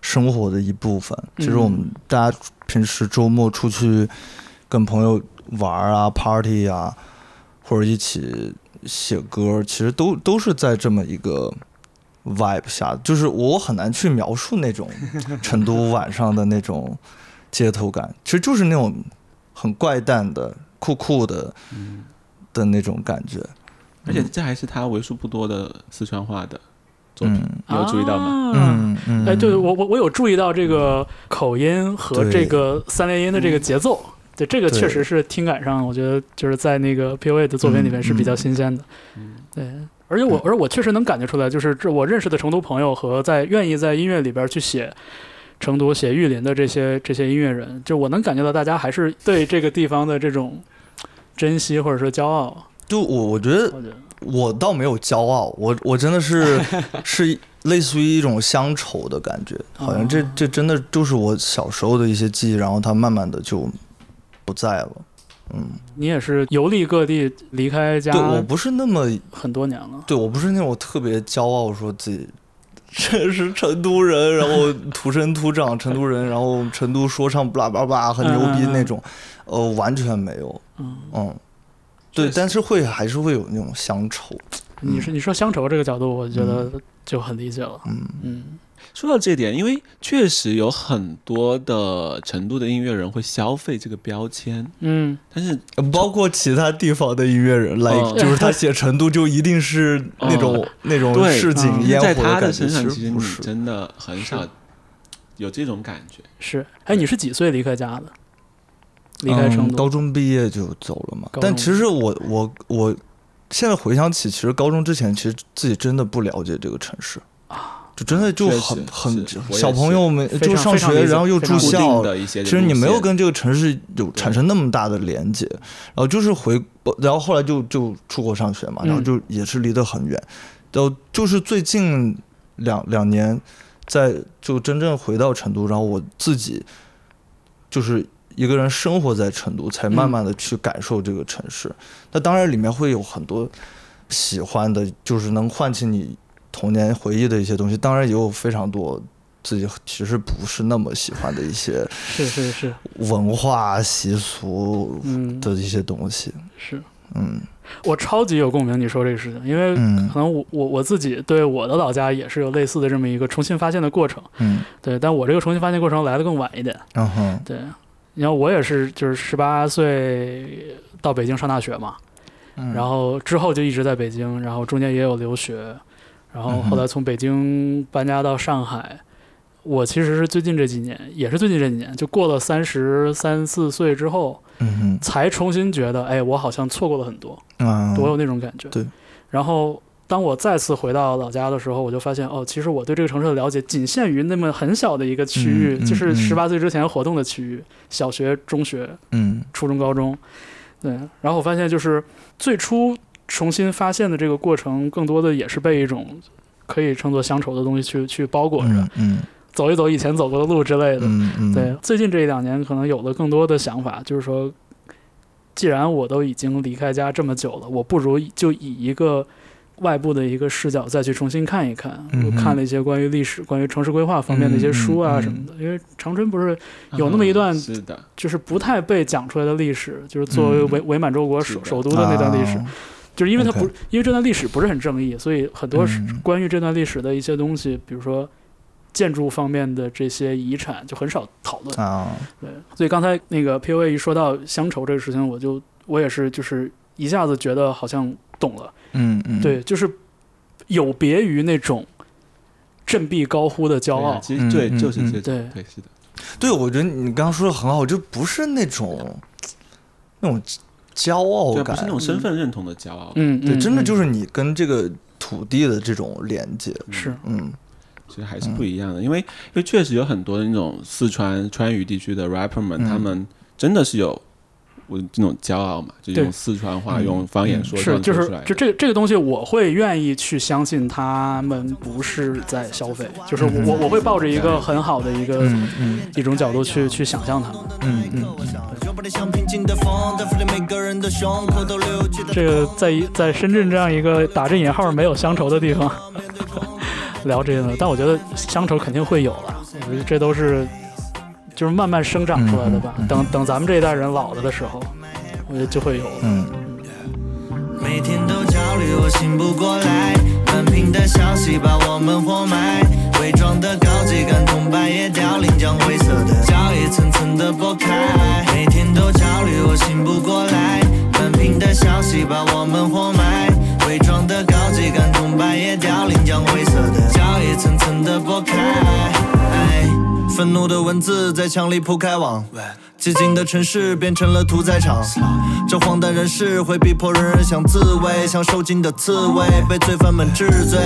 生活的一部分。其实我们嗯。大家平时周末出去跟朋友玩啊、party 啊，或者一起写歌，其实都都是在这么一个 vibe 下，就是我很难去描述那种 成都晚上的那种街头感，其实就是那种很怪诞的、酷酷的的那种感觉。而且这还是他为数不多的四川话的作品，嗯有注意到吗？啊嗯嗯，哎，对我我我有注意到这个口音和这个三连音的这个节奏，对这个确实是听感上，我觉得就是在那个 POA 的作品里面是比较新鲜的。对，而且我而我确实能感觉出来，就是这我认识的成都朋友和在愿意在音乐里边去写。成都写玉林的这些这些音乐人，就我能感觉到大家还是对这个地方的这种珍惜或者说骄傲。就我我觉得我倒没有骄傲，我我真的是 是类似于一种乡愁的感觉，好像这哦这真的就是我小时候的一些记忆，然后它慢慢的就不在了。嗯，你也是游历各地，离开家对我不是那么，很多年了。对我不是那种特别骄傲说自己。这 是成都人，然后土生土长 成都人，然后成都说唱巴拉巴拉很牛逼那种，呃，完全没有，嗯，嗯，对但是会还是会有那种乡愁，你说你说乡愁这个角度，我觉得就很理解了。嗯。嗯，说到这点，因为确实有很多的成都的音乐人会消费这个标签，嗯，但是包括其他地方的音乐人来，哦就是他写成都就一定是那种、那种市井嗯烟火在他感觉，身上，其其实你。真的很少有这种感觉。是。哎，你是几岁离开家的？离开成嗯，都？高中毕业就走了嘛。但其实我我我现在回想起，其实高中之前其实自己真的不了解这个城市啊，就真的就很很小朋友们就上学，然后又住校，其实你没有跟这个城市有产生那么大的连接，然后就是回，然后后来就就出国上学嘛，然后嗯。就也是离得很远，都就是最近两两年，在就真正回到成都，然后我自己就是一个人生活在成都，才慢慢的去感受这个城市。那当然里面会有很多喜欢的，就是能唤起你童年回忆的一些东西，当然也有非常多。自己其实不是那么喜欢的一些是是是。文化习俗嗯的一些东西，是，嗯。我超级有共鸣你说这个事情，因为嗯。可能我我我自己对我的老家也是有类似的这么一个重新发现的过程，嗯。对，但我这个重新发现过程来的更晚一点，然后对，你看我也是就是十八岁到北京上大学嘛，嗯。然后之后就一直在北京，然后中间也有留学，然后后来从北京搬家到上海。我其实是最近这几年，也是最近这几年，就过了三十三四岁之后，嗯才重新觉得，哎，我好像错过了很多，哼啊我有那种感觉。对。然后当我再次回到老家的时候，我就发现，哦，其实我对这个城市的了解仅限于那么很小的一个区域，就是嗯十八岁之前活动的区域，小学、中学、嗯初中、高中。对，然后我发现，就是最初重新发现的这个过程，更多的也是被一种可以称作乡愁的东西去去包裹着，嗯嗯。走一走以前走过的路之类的。嗯嗯。对，最近这一两年可能有了更多的想法，就是说，既然我都已经离开家这么久了，我不如就以一个外部的一个视角再去重新看一看。我看了一些关于历史、关于城市规划方面的一些书啊什么的，因为长春不是有那么一段嗯是的，就是不太被讲出来的历史，就是作为嗯。伪伪满洲国首首都的那段历史，啊就是因为它不因为这段历史不是很正义，所以很多关于这段历史的一些东西，比如说建筑方面的这些遗产就很少讨论。啊。对，所以刚才那个 P O A 一说到乡愁这个事情，我就我也是就是一下子觉得好像懂了。嗯嗯。对，就是有别于那种振臂高呼的骄傲。对就是这对，是的，对，我觉得你刚刚说的很好，就不是那种那种骄傲对，感，不是那种身份认同的骄傲，嗯，对，真的就是你跟这个土地的这种连接，是。嗯。其实还是不一样的，因为因为确实有很多的那种四川川渝地区的 rapper 们，嗯。他们真的是有我这种骄傲嘛，就对用四川话、嗯用方言说是，唱就是说出来的就这个这个东西，我会愿意去相信他们不是在消费，就是我我我会抱着一个很好的一个嗯嗯一种角度去去想象他们。嗯嗯这个在一在深圳这样一个打着引号没有乡愁的地方 聊这个，但我觉得乡愁肯定会有了，我觉得这都是就是慢慢生长出来的吧。嗯嗯嗯等等咱们这一代人老了的时候，我觉得就会有了。嗯每天都焦虑，我醒不过来。满屏的消息把我们活埋，伪装的高级感凋零，将灰色的胶一层层的剥开。每天都焦虑，我醒不过来。满屏的消息把我们活埋，伪装的高级感凋零，将灰色的胶一层层的剥开。愤怒的文字在墙里铺开网，寂静的城市变成了屠宰场。这荒诞人世会逼迫人人想自卫，像受尽的刺猬，被罪犯们治罪。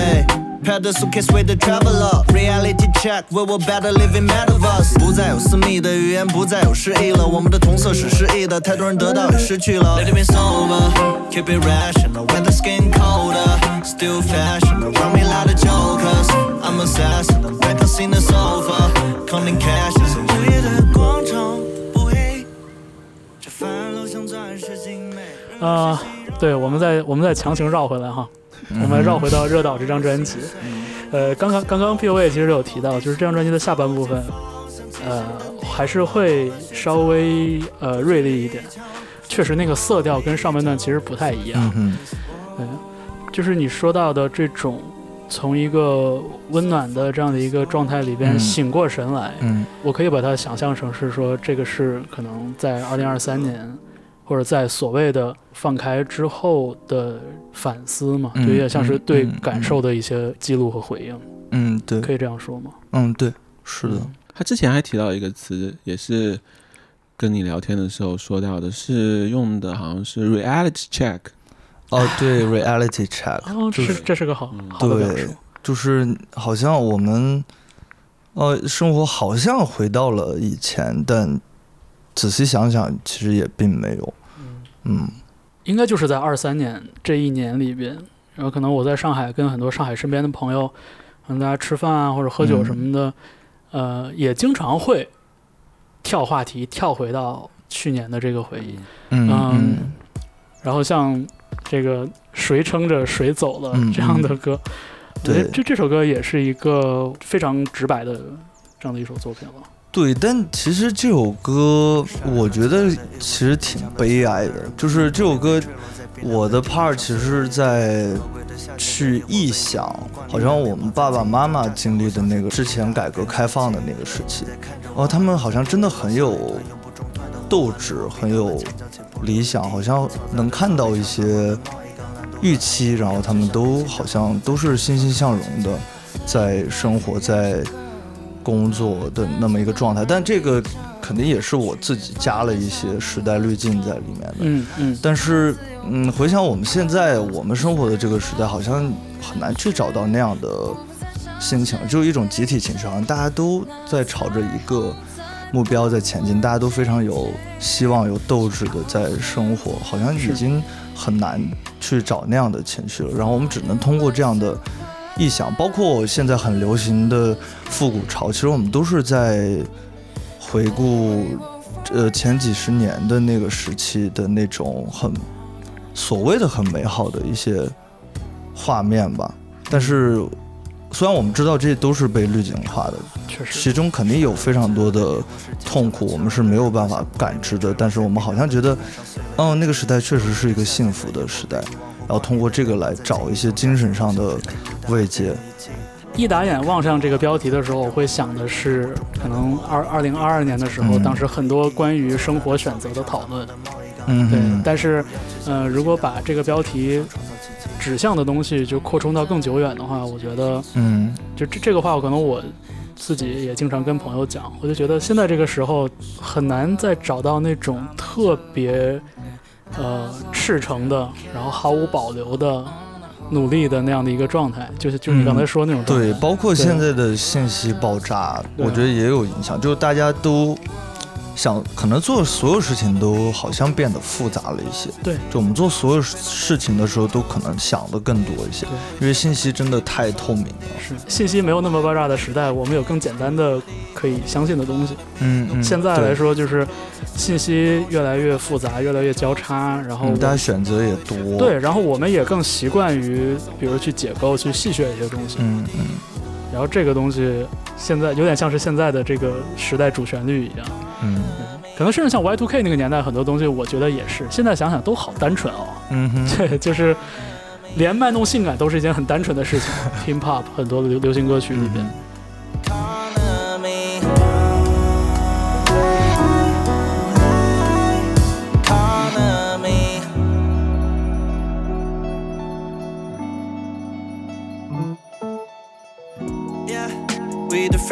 Pack the suitcase with the traveler. Reality check, we will better live in metaverse. 不再有私密的语言，不再有诗意了。我们的同色是失忆的，太多人得到也失去了。Let it be sober, keep it rational. When the skin colder, still fashion. Around me like the jokers. I'm assassin, I'm back on the sofa, counting cash. 午夜的广美。啊、对，我们再我们再强行绕回来哈，我们绕回到《热岛》这张专辑。呃，刚刚刚刚 P O A 其实有提到，就是这张专辑的下半部分，呃，还是会稍微呃锐利一点。确实，那个色调跟上半段其实不太一样。嗯对，就是你说到的这种从一个温暖的这样的一个状态里边嗯醒过神来，嗯我可以把它想象成是说，这个是可能在二零二三年，或者在所谓的放开之后的反思嘛，嗯就有点像是对感受的一些记录和回应，嗯，对，可以这样说吗？嗯对，是的，他之前还提到一个词，也是跟你聊天的时候说到的，是用的好像是 reality check，哦对，reality check，哦，就是这是个好嗯对好的表述。，就是好像我们，呃，生活好像回到了以前，但仔细想想，其实也并没有。嗯。应该就是在二三年这一年里边，然后可能我在上海跟很多上海身边的朋友，可能大家吃饭啊或者喝酒什么的，呃，也经常会跳话题，跳回到去年的这个回忆。嗯。嗯嗯。然后像这个谁撑着谁走了嗯这样的歌，我觉得对这这首歌也是一个非常直白的这样的一首作品了。对，但其实这首歌我觉得其实挺悲哀的，就是这首歌我的 part 其实是在去臆想，好像我们爸爸妈妈经历的那个之前改革开放的那个时期，哦他们好像真的很有斗志，很有理想，好像能看到一些预期，然后他们都好像都是欣欣向荣的在生活在。工作的那么一个状态，但这个肯定也是我自己加了一些时代滤镜在里面的。嗯嗯，但是，嗯，回想我们现在我们生活的这个时代，好像很难去找到那样的心情，就是一种集体情绪，好像大家都在朝着一个目标在前进，大家都非常有希望、有斗志的在生活，好像已经很难去找那样的情绪了。然后我们只能通过这样的。臆想，包括现在很流行的复古潮，其实我们都是在回顾，呃，前几十年的那个时期的那种很所谓的很美好的一些画面吧。但是，虽然我们知道这都是被滤镜化的，确实，其中肯定有非常多的痛苦，我们是没有办法感知的。但是我们好像觉得，嗯，那个时代确实是一个幸福的时代。然后通过这个来找一些精神上的慰藉。一打眼望向这个标题的时候，我会想的是，可能二二零二二年的时候，嗯当时很多关于生活选择的讨论。嗯对，但是，呃，如果把这个标题指向的东西就扩充到更久远的话，我觉得，嗯就这这个话，可能我自己也经常跟朋友讲，我就觉得现在这个时候很难再找到那种特别。呃，赤诚的，然后毫无保留的努力的那样的一个状态，就是就是你刚才说那种状态。对，包括现在的信息爆炸，我觉得也有影响，就是大家都想，可能做所有事情都好像变得复杂了一些。对，就我们做所有事情的时候，都可能想的更多一些，因为信息真的太透明了。是信息没有那么爆炸的时代，我们有更简单的可以相信的东西。嗯嗯，现在来，说，就是信息越来越复杂，越来越交叉，然后嗯，大家选择也多。对，，然后我们也更习惯于，比如去解构、去细学一些东西。嗯嗯然后这个东西现在有点像是现在的这个时代主旋律一样，嗯可能甚至像 Y2K 那个年代很多东西，我觉得也是。现在想想都好单纯哦，嗯哼，对，就是连卖弄性感都是一件很单纯的事情。Hip Hop 很多的流流行歌曲里边。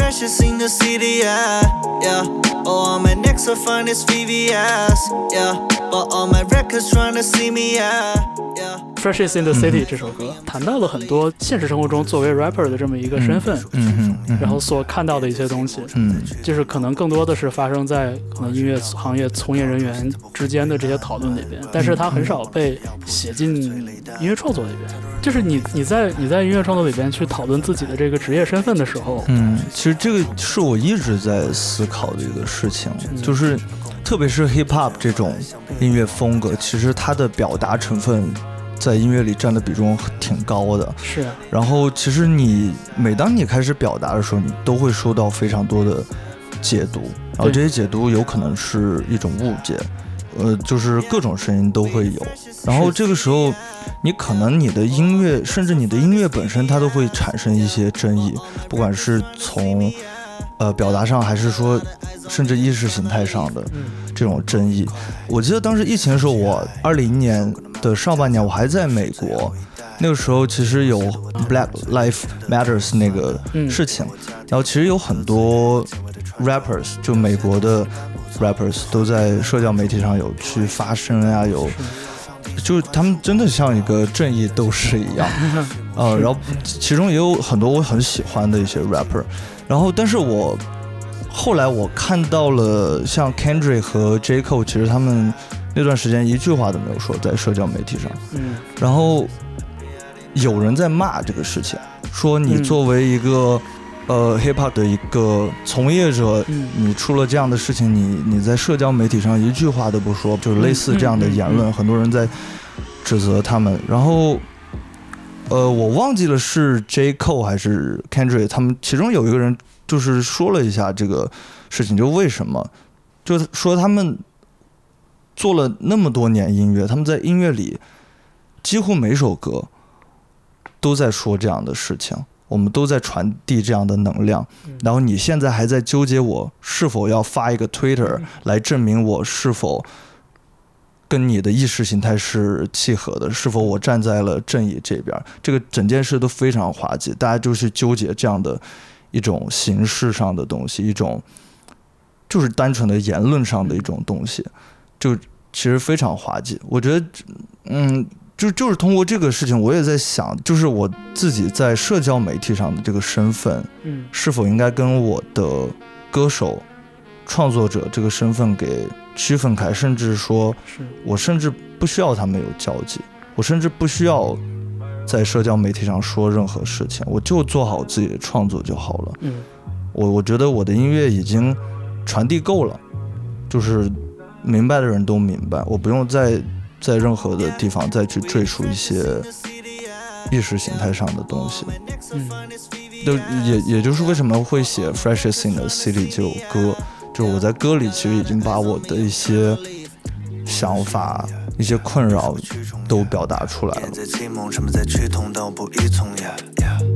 Freshest in the city, yeah, yeah. Oh, on my necks the finest VVS, yeah. But all my records trying to see me, yeah, Freshes in the City 这首歌谈到了很多现实生活中作为 rapper 的这么一个身份，嗯然后所看到的一些东西，嗯就是可能更多的是发生在可能音乐行业从业人员之间的这些讨论里边，但是它很少被写进音乐创作里边。就是你你在你在音乐创作里边去讨论自己的这个职业身份的时候，嗯，其实这个是我一直在思考的一个事情，就是特别是 hip hop 这种音乐风格，其实它的表达成分在音乐里占的比重挺高的。是啊然后，其实你每当你开始表达的时候，你都会收到非常多的解读，然后这些解读有可能是一种误解，呃，就是各种声音都会有。然后这个时候，你可能你的音乐，甚至你的音乐本身，它都会产生一些争议，不管是从呃表达上，还是说甚至意识形态上的这种争议。我记得当时疫情的时候，我二零年的上半年我还在美国，那个时候其实有 Black Life Matters 那个嗯。事情，然后其实有很多 rappers 就美国的 rappers 都在社交媒体上有去发声啊、有。就是他们真的像一个正义斗士一样，呃，然后其中也有很多我很喜欢的一些 rapper，然后但是我后来我看到了像 Kendrick 和 J. Cole，其实他们那段时间一句话都没有说在社交媒体上，嗯。然后有人在骂这个事情，说你嗯。作为一个、呃 hip hop 的一个从业者，嗯。你出了这样的事情，你你在社交媒体上一句话都不说，就是类似这样的言论，很多人在指责他们。然后，呃，我忘记了是 J. Cole 还是 Kendrick，他们其中有一个人就是说了一下这个事情，就为什么，就是说他们做了那么多年音乐，他们在音乐里几乎每首歌都在说这样的事情，我们都在传递这样的能量。然后你现在还在纠结我是否要发一个 Twitter 来证明我是否跟你的意识形态是契合的，是否我站在了正义这边？这个整件事都非常滑稽，大家就是纠结这样的一种形式上的东西，一种就是单纯的言论上的一种东西，就其实非常滑稽。我觉得，嗯。就就是通过这个事情，我也在想，就是我自己在社交媒体上的这个身份，嗯是否应该跟我的歌手、创作者这个身份给区分开，甚至说是我甚至不需要他们有交集，我甚至不需要在社交媒体上说任何事情，我就做好自己的创作就好了。嗯我我觉得我的音乐已经传递够了，就是明白的人都明白，我不用再在任何的地方再去赘述一些意识形态上的东西。嗯就也也就是为什么会写《Freshest in the City》这首歌，就是我在歌里其实已经把我的一些想法、一些困扰都表达出来了。在启蒙，什么在趋同，但我不依从呀。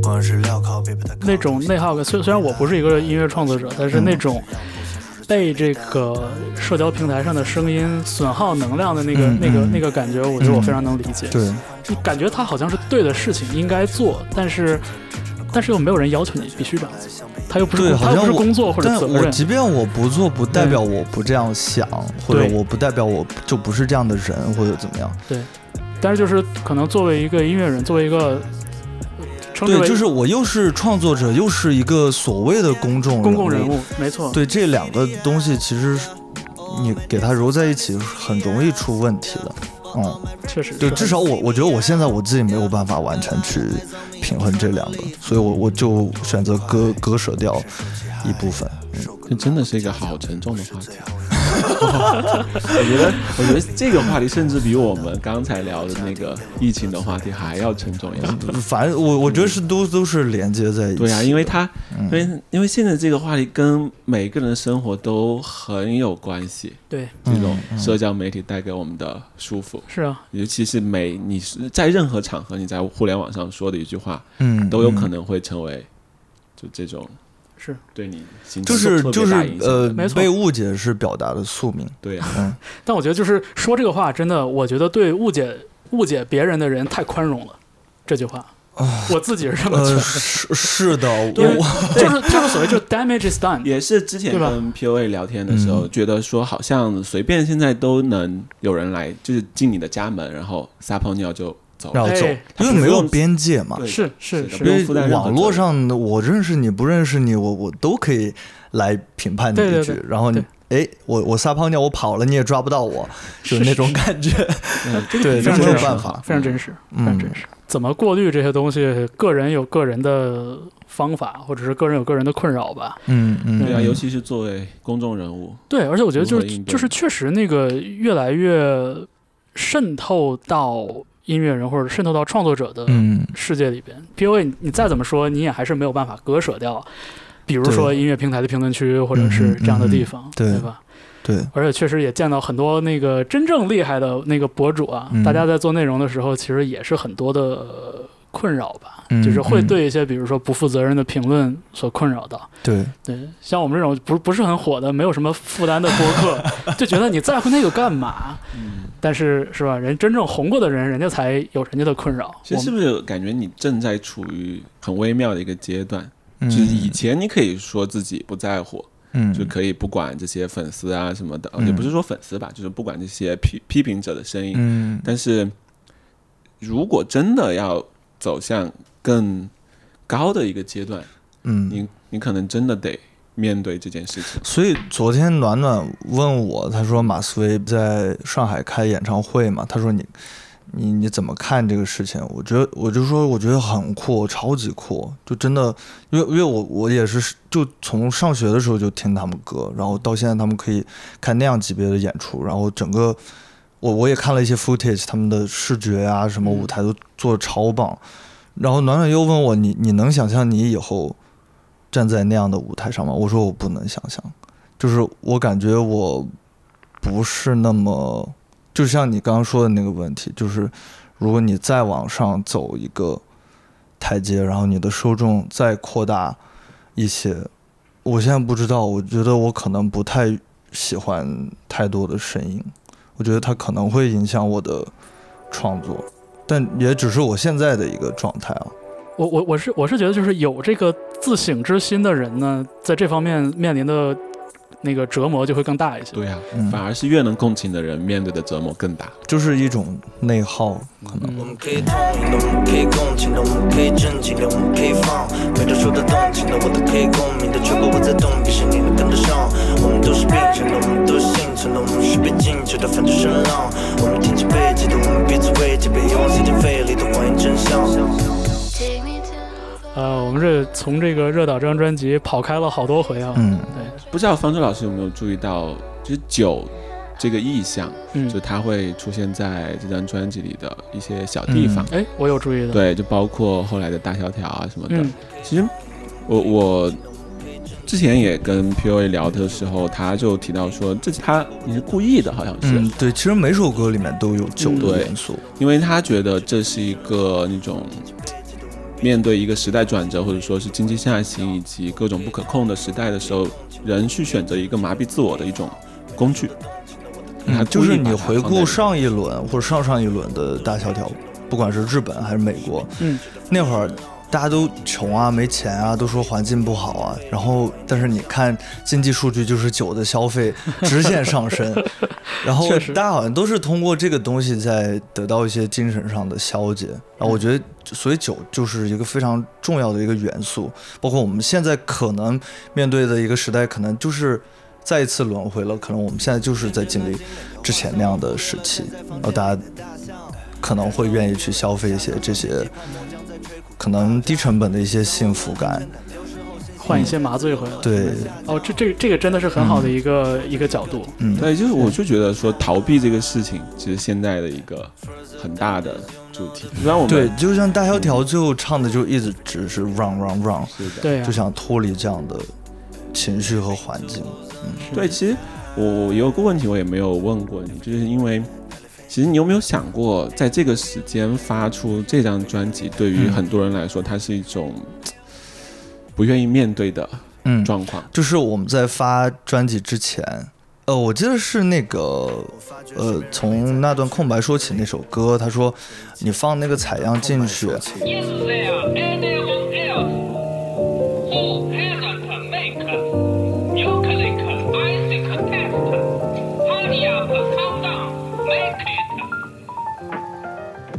光是镣铐，别被它那种内耗感，虽虽然我不是一个音乐创作者，但是那种被这个社交平台上的声音损耗能量的那个、嗯那个嗯那个感觉，我觉得我非常能理解。对，就感觉它好像是对的事情，应该做，但是但是又没有人要求你必须这样做，它又不是对，工它又不是好像我工作或者但责任。我即便我不做，不代表我不这样想，或者我不代表我就不是这样的人，或者怎么样。对但是就是可能作为一个音乐人，作为一个称之对，就是我又是创作者，又是一个所谓的公众公共人物，没错。对这两个东西，其实你给它揉在一起，很容易出问题的。嗯，确实是就至少我我觉得我现在我自己没有办法完全去平衡这两个，所以我我就选择割割舍掉一部分。这真的是一个好沉重的话题。我觉得，我觉得这个话题甚至比我们刚才聊的那个疫情的话题还要沉重一点。反正我我觉得是都都是连接在一起。对呀、因为它，嗯因为因为现在这个话题跟每个人的生活都很有关系。对，这种嗯社交媒体带给我们的舒服，是啊，尤其是每你是在任何场合你在互联网上说的一句话，嗯都有可嗯能会成为就这种是。对你心就是就是呃没错被误解是表达的宿命。对呀、嗯，但我觉得就是说这个话，真的，我觉得对误解误解别人的人太宽容了。这句话，我自己是这么觉呃，得，是是的，我 就是就是所谓就是 damage is done。也是之前跟 POA 聊天的时候，嗯觉得说好像随便现在都能有人来，就是进你的家门，然后撒泡尿就走了。要走哎，因为没有边界嘛。是是是网络上我认识你不认识你，我我都可以来评判你一句对对对，然后你哎，我我撒泡尿我跑了，你也抓不到我，就是那种感觉。对，这没有办法。非常真实，非常嗯真实。怎么过滤这些东西，个人有个人的方法，或者是个人有个人的困扰吧。嗯嗯，对尤其是作为公众人物，对，而且我觉得就是就是确实那个越来越渗透到音乐人或者渗透到创作者的嗯世界里边。POA 你你再怎么说，你也还是没有办法割舍掉，比如说音乐平台的评论区或者是这样的地方，对吧？对，而且确实也见到很多那个真正厉害的那个博主啊，嗯大家在做内容的时候，其实也是很多的呃困扰吧，嗯就是会嗯对一些比如说不负责任的评论所困扰到。对，对，像我们这种不不是很火的、没有什么负担的播客，就觉得你在乎那个干嘛？嗯，但是是吧？人真正红过的人，人家才有人家的困扰。其实是不是感觉你正在处于很微妙的一个阶段？嗯就是以前你可以说自己不在乎，嗯就可以不管这些粉丝啊什么的，嗯也不是说粉丝吧，就是不管这些批批评者的声音。嗯但是如果真的要走向更高的一个阶段，嗯，你你可能真的得面对这件事情。所以昨天暖暖问我，他说马思唯在上海开演唱会嘛，他说你你你怎么看这个事情？我觉得我就说，我觉得很酷，超级酷，就真的，因为因为我我也是就从上学的时候就听他们歌，然后到现在他们可以看那样级别的演出，然后整个我我也看了一些 footage，他们的视觉啊什么舞台都做的超棒。然后暖暖又问我，你你能想象你以后站在那样的舞台上吗？我说我不能想象，就是我感觉我不是那么。就像你刚刚说的那个问题，就是如果你再往上走一个台阶，然后你的受众再扩大一些，我现在不知道，我觉得我可能不太喜欢太多的声音，我觉得它可能会影响我的创作，但也只是我现在的一个状态啊。我我我是我是觉得，就是有这个自省之心的人呢，在这方面面临的。那个折磨就会更大一些。对呀、嗯反而是越能共情的人面对的折磨更大。就是一种内耗，可能。我们可以同意的，我们可以共情的，我们可以震惊的，我们可以放。没人说的动情的，我都可以共鸣的，却不会在动，必须你能跟得上。我们都是并存的，我们都是从这个热岛这张专辑跑开了好多回啊。嗯，对，不知道方舟老师有没有注意到，就是酒这个意象，嗯就它会出现在这张专辑里的一些小地方。哎，我有注意的。，对，就包括后来的大萧条啊什么的。嗯其实我我之前也跟 POA 聊的时候，他就提到说，这他你是故意的，好像是，嗯，对，其实每首歌里面都有酒的元素。因为他觉得这是一个那种面对一个时代转折，或者说是经济下行以及各种不可控的时代的时候，人去选择一个麻痹自我的一种工具。嗯，就是你回顾上一轮或者上上一轮的大萧条，不管是日本还是美国，嗯，那会儿大家都穷啊，没钱啊，都说环境不好啊。然后，但是你看经济数据，就是酒的消费直线上升，然后大家好像都是通过这个东西在得到一些精神上的消解。然后我觉得，所以酒就是一个非常重要的一个元素，包括我们现在可能面对的一个时代，可能就是。再一次轮回了，可能我们现在就是在经历之前那样的时期，然后大家可能会愿意去消费一些这些可能低成本的一些幸福感。换一些麻醉回来。对，哦，这这这个真的是很好的一个、一个角度。嗯，对，就是我就觉得说逃避这个事情，其实现在的一个很大的主题。对，就像大萧条最后唱的就一直只是 run run run，是的，对啊就，想脱离这样的情绪和环境。对，其实我我有个问题我也没有问过你，就是因为其实你有没有想过，在这个时间发出这张专辑，对于嗯很多人来说，它是一种不愿意面对的嗯，状况。就是我们在发专辑之前，呃，我记得是那个，呃，从那段空白说起那首歌，他说你放那个采样进去.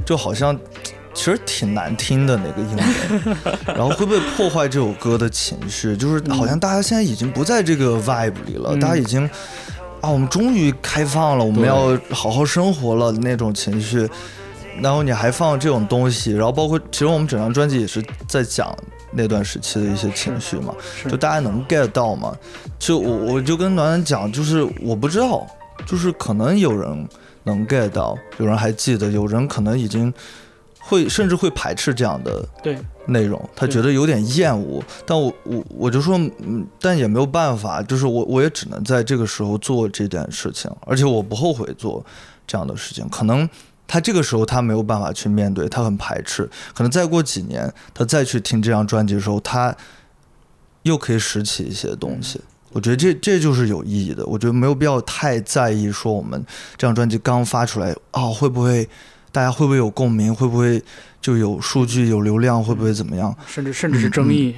就好像其实挺难听的那个英文，然后会不会破坏这首歌的情绪？就是好像大家现在已经不在这个 vibe 里了，嗯。大家已经啊，我们终于开放了，我们要好好生活了那种情绪。然后你还放这种东西，然后包括其实我们整张专辑也是在讲那段时期的一些情绪嘛，就大家能 get 到吗？就我我就跟暖暖讲，就是我不知道，就是可能有人能 get 到，有人还记得，有人可能已经会甚至会排斥这样的对，内容，他觉得有点厌恶。但我我我就说，嗯，但也没有办法，就是我我也只能在这个时候做这件事情，而且我不后悔做这样的事情。可能他这个时候他没有办法去面对，他很排斥。可能再过几年，他再去听这张专辑的时候，他又可以拾起一些东西。我觉得这这就是有意义的。我觉得没有必要太在意说我们这张专辑刚发出来啊、会不会大家会不会有共鸣，会不会就有数据有流量，会不会怎么样？甚至甚至是争议。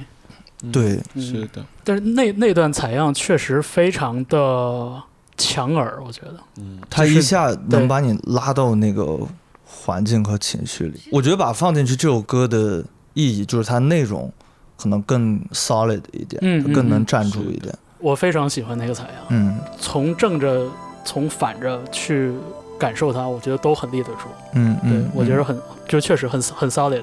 嗯对，嗯。是的，但是那那段采样确实非常的强耳，我觉得。嗯，它一下能把你拉到那个环境和情绪里。我觉得把放进去这首歌的意义，就是它内容可能更 solid 一点，更能站住一点。我非常喜欢那个采样，嗯。从正着从反着去感受它，我觉得都很立得住。嗯对嗯，我觉得很，就确实很很 solid。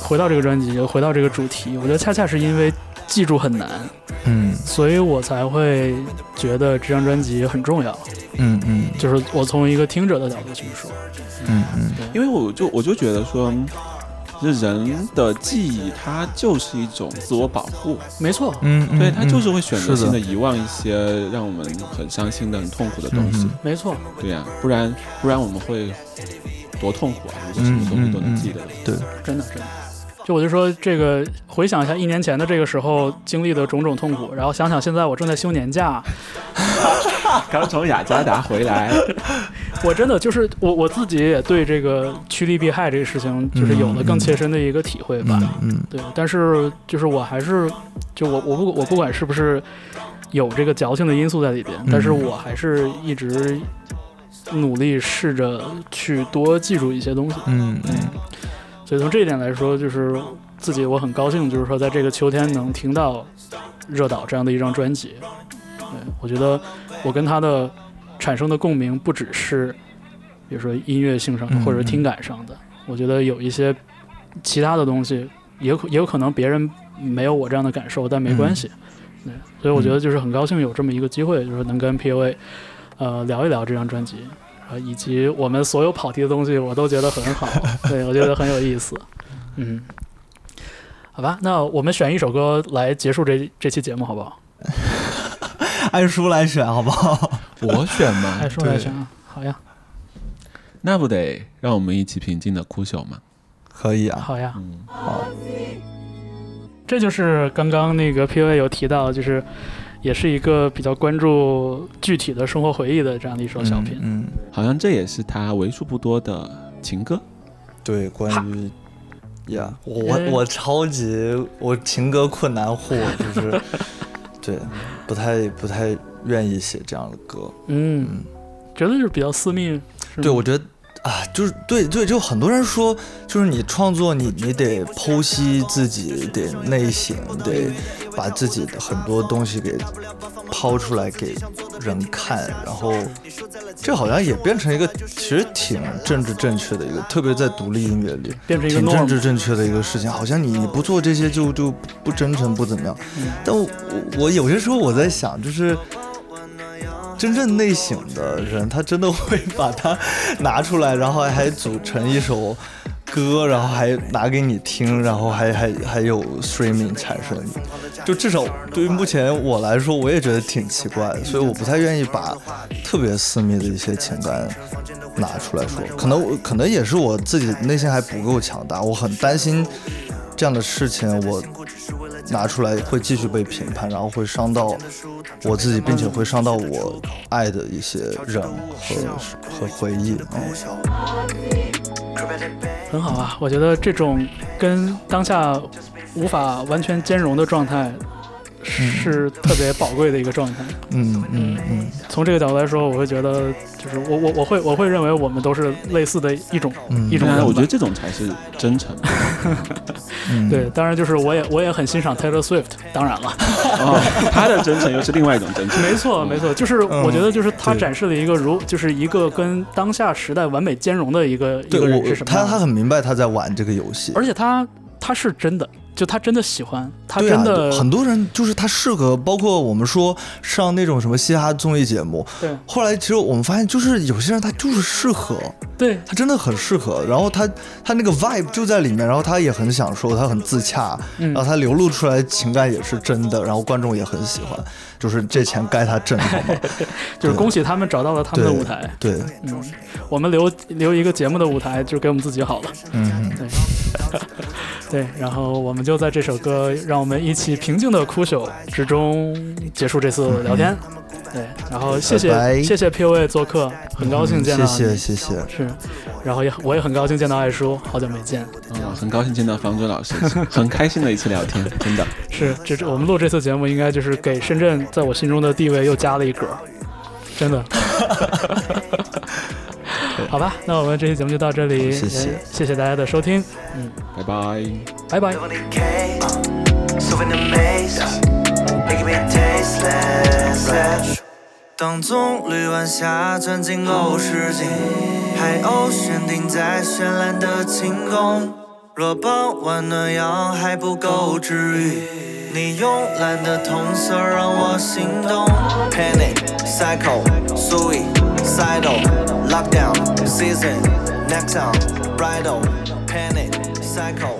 回到这个专辑，回到这个主题，我觉得恰恰是因为记住很难，嗯。所以我才会觉得这张专辑很重要。嗯嗯。就是我从一个听者的角度去说，嗯嗯。因为我就我就觉得说，这人的记忆它就是一种自我保护，没错，嗯，对，它就是会选择性的的，遗忘一些让我们很伤心的、很痛苦的东西。嗯没错，对呀、不然不然我们会多痛苦啊！如果什么东西都能记得，对，真的真的。就我就说这个，回想一下一年前的这个时候经历的种种痛苦，然后想想现在我正在休年假，刚从雅加达回来，我真的就是我我自己也对这个趋利避害这个事情，就是有了更切身的一个体会吧。嗯嗯对，但是就是我还是就我我不我不管是不是有这个矫情的因素在里边，但是我还是一直努力试着去多记住一些东西。嗯嗯所以从这一点来说，就是自己我很高兴，就是说在这个秋天能听到《热岛》这样的一张专辑。对我觉得我跟他的产生的共鸣不只是，比如说音乐性上的嗯或者听感上的，我觉得有一些其他的东西，也可也有可能别人没有我这样的感受，但没关系。对，所以我觉得就是很高兴有这么一个机会，就是能跟 POA 呃聊一聊这张专辑。啊，以及我们所有跑题的东西，我都觉得很好，对我觉得很有意思。嗯，好吧，那我们选一首歌来结束这这期节目，好不好？按书来选好不好？我选吗按书来选啊，好呀，那不得让我们一起平静的哭朽吗？可以啊，好呀，嗯，好这就是刚刚那个 P V 有提到，就是也是一个比较关注具体的生活回忆的这样的一首小品。嗯，嗯。好像这也是他为数不多的情歌。对，关于呀，我哎。我超级我情歌困难户，就是对，不太不太愿意写这样的歌。嗯，觉得就是比较私密，对，我觉得啊，就是对对，就很多人说，就是你创作你你得剖析自己，得内省，得把自己的很多东西给抛出来给人看，然后这好像也变成一个其实挺政治正确的一个，特别在独立音乐里。变成一个挺政治正确的一个事情，好像你你不做这些就就不真诚不怎么样。嗯但我我我有些时候我在想，就是真正内省的人，他真的会把它拿出来，然后还组成一首歌，然后还拿给你听，然后还还还有 streaming 产生。就至少对于目前我来说，我也觉得挺奇怪的，所以我不太愿意把特别私密的一些情感拿出来说。可能可能也是我自己内心还不够强大，我很担心这样的事情我拿出来会继续被评判，然后会伤到我自己，并且会伤到我爱的一些人和和回忆。嗯很好啊，我觉得这种跟当下无法完全兼容的状态，是特别宝贵的一个状态。嗯嗯嗯。从这个角度来说，我会觉得，就是我我我会我会认为我们都是类似的一种嗯。一种人我觉得这种才是真诚。嗯，对，当然就是我也我也很欣赏 Taylor Swift，当然了，哦，他的真诚又是另外一种真诚。没错没错，就是我觉得就是他展示了一个如就是一个跟当下时代完美兼容的一个一个人是什么他他很明白他在玩这个游戏。而且他他是真的，就他真的喜欢，他真的、很多人就是他适合，包括我们说上那种什么嘻哈综艺节目，对。后来其实我们发现，就是有些人他就是适合，对。他真的很适合，然后他他那个 vibe 就在里面，然后他也很享受，他很自洽，嗯。然后他流露出来情感也是真的，然后观众也很喜欢，就是这钱该他挣好吗？就是恭喜他们找到了他们的舞台。对，嗯，我们留留一个节目的舞台，就给我们自己好了。嗯，对，对，然后我们就在这首歌《让我们一起平静的哭朽》之中结束这次聊天。对，然后谢谢拜拜谢谢 POA 做客，很高兴见到你。谢谢谢谢，是，然后也我也很高兴见到爱叔，好久没见。嗯，很高兴见到方舟老师，很开心的一次聊天，真的。是，这这我们录这次节目，应该就是给深圳在我心中的地位又加了一格，真的。好吧，那我们这期节目就到这里，谢谢也谢谢大家的收听，嗯，拜拜。拜拜。当棕榈湾下钻进欧世纪，海鸥悬停在绚烂的晴空。若傍晚暖阳还不够治愈，你慵懒的瞳色让我心动。Panic, psycho, suicidal, lockdown, season, next time, bridal. Panic, suicidal.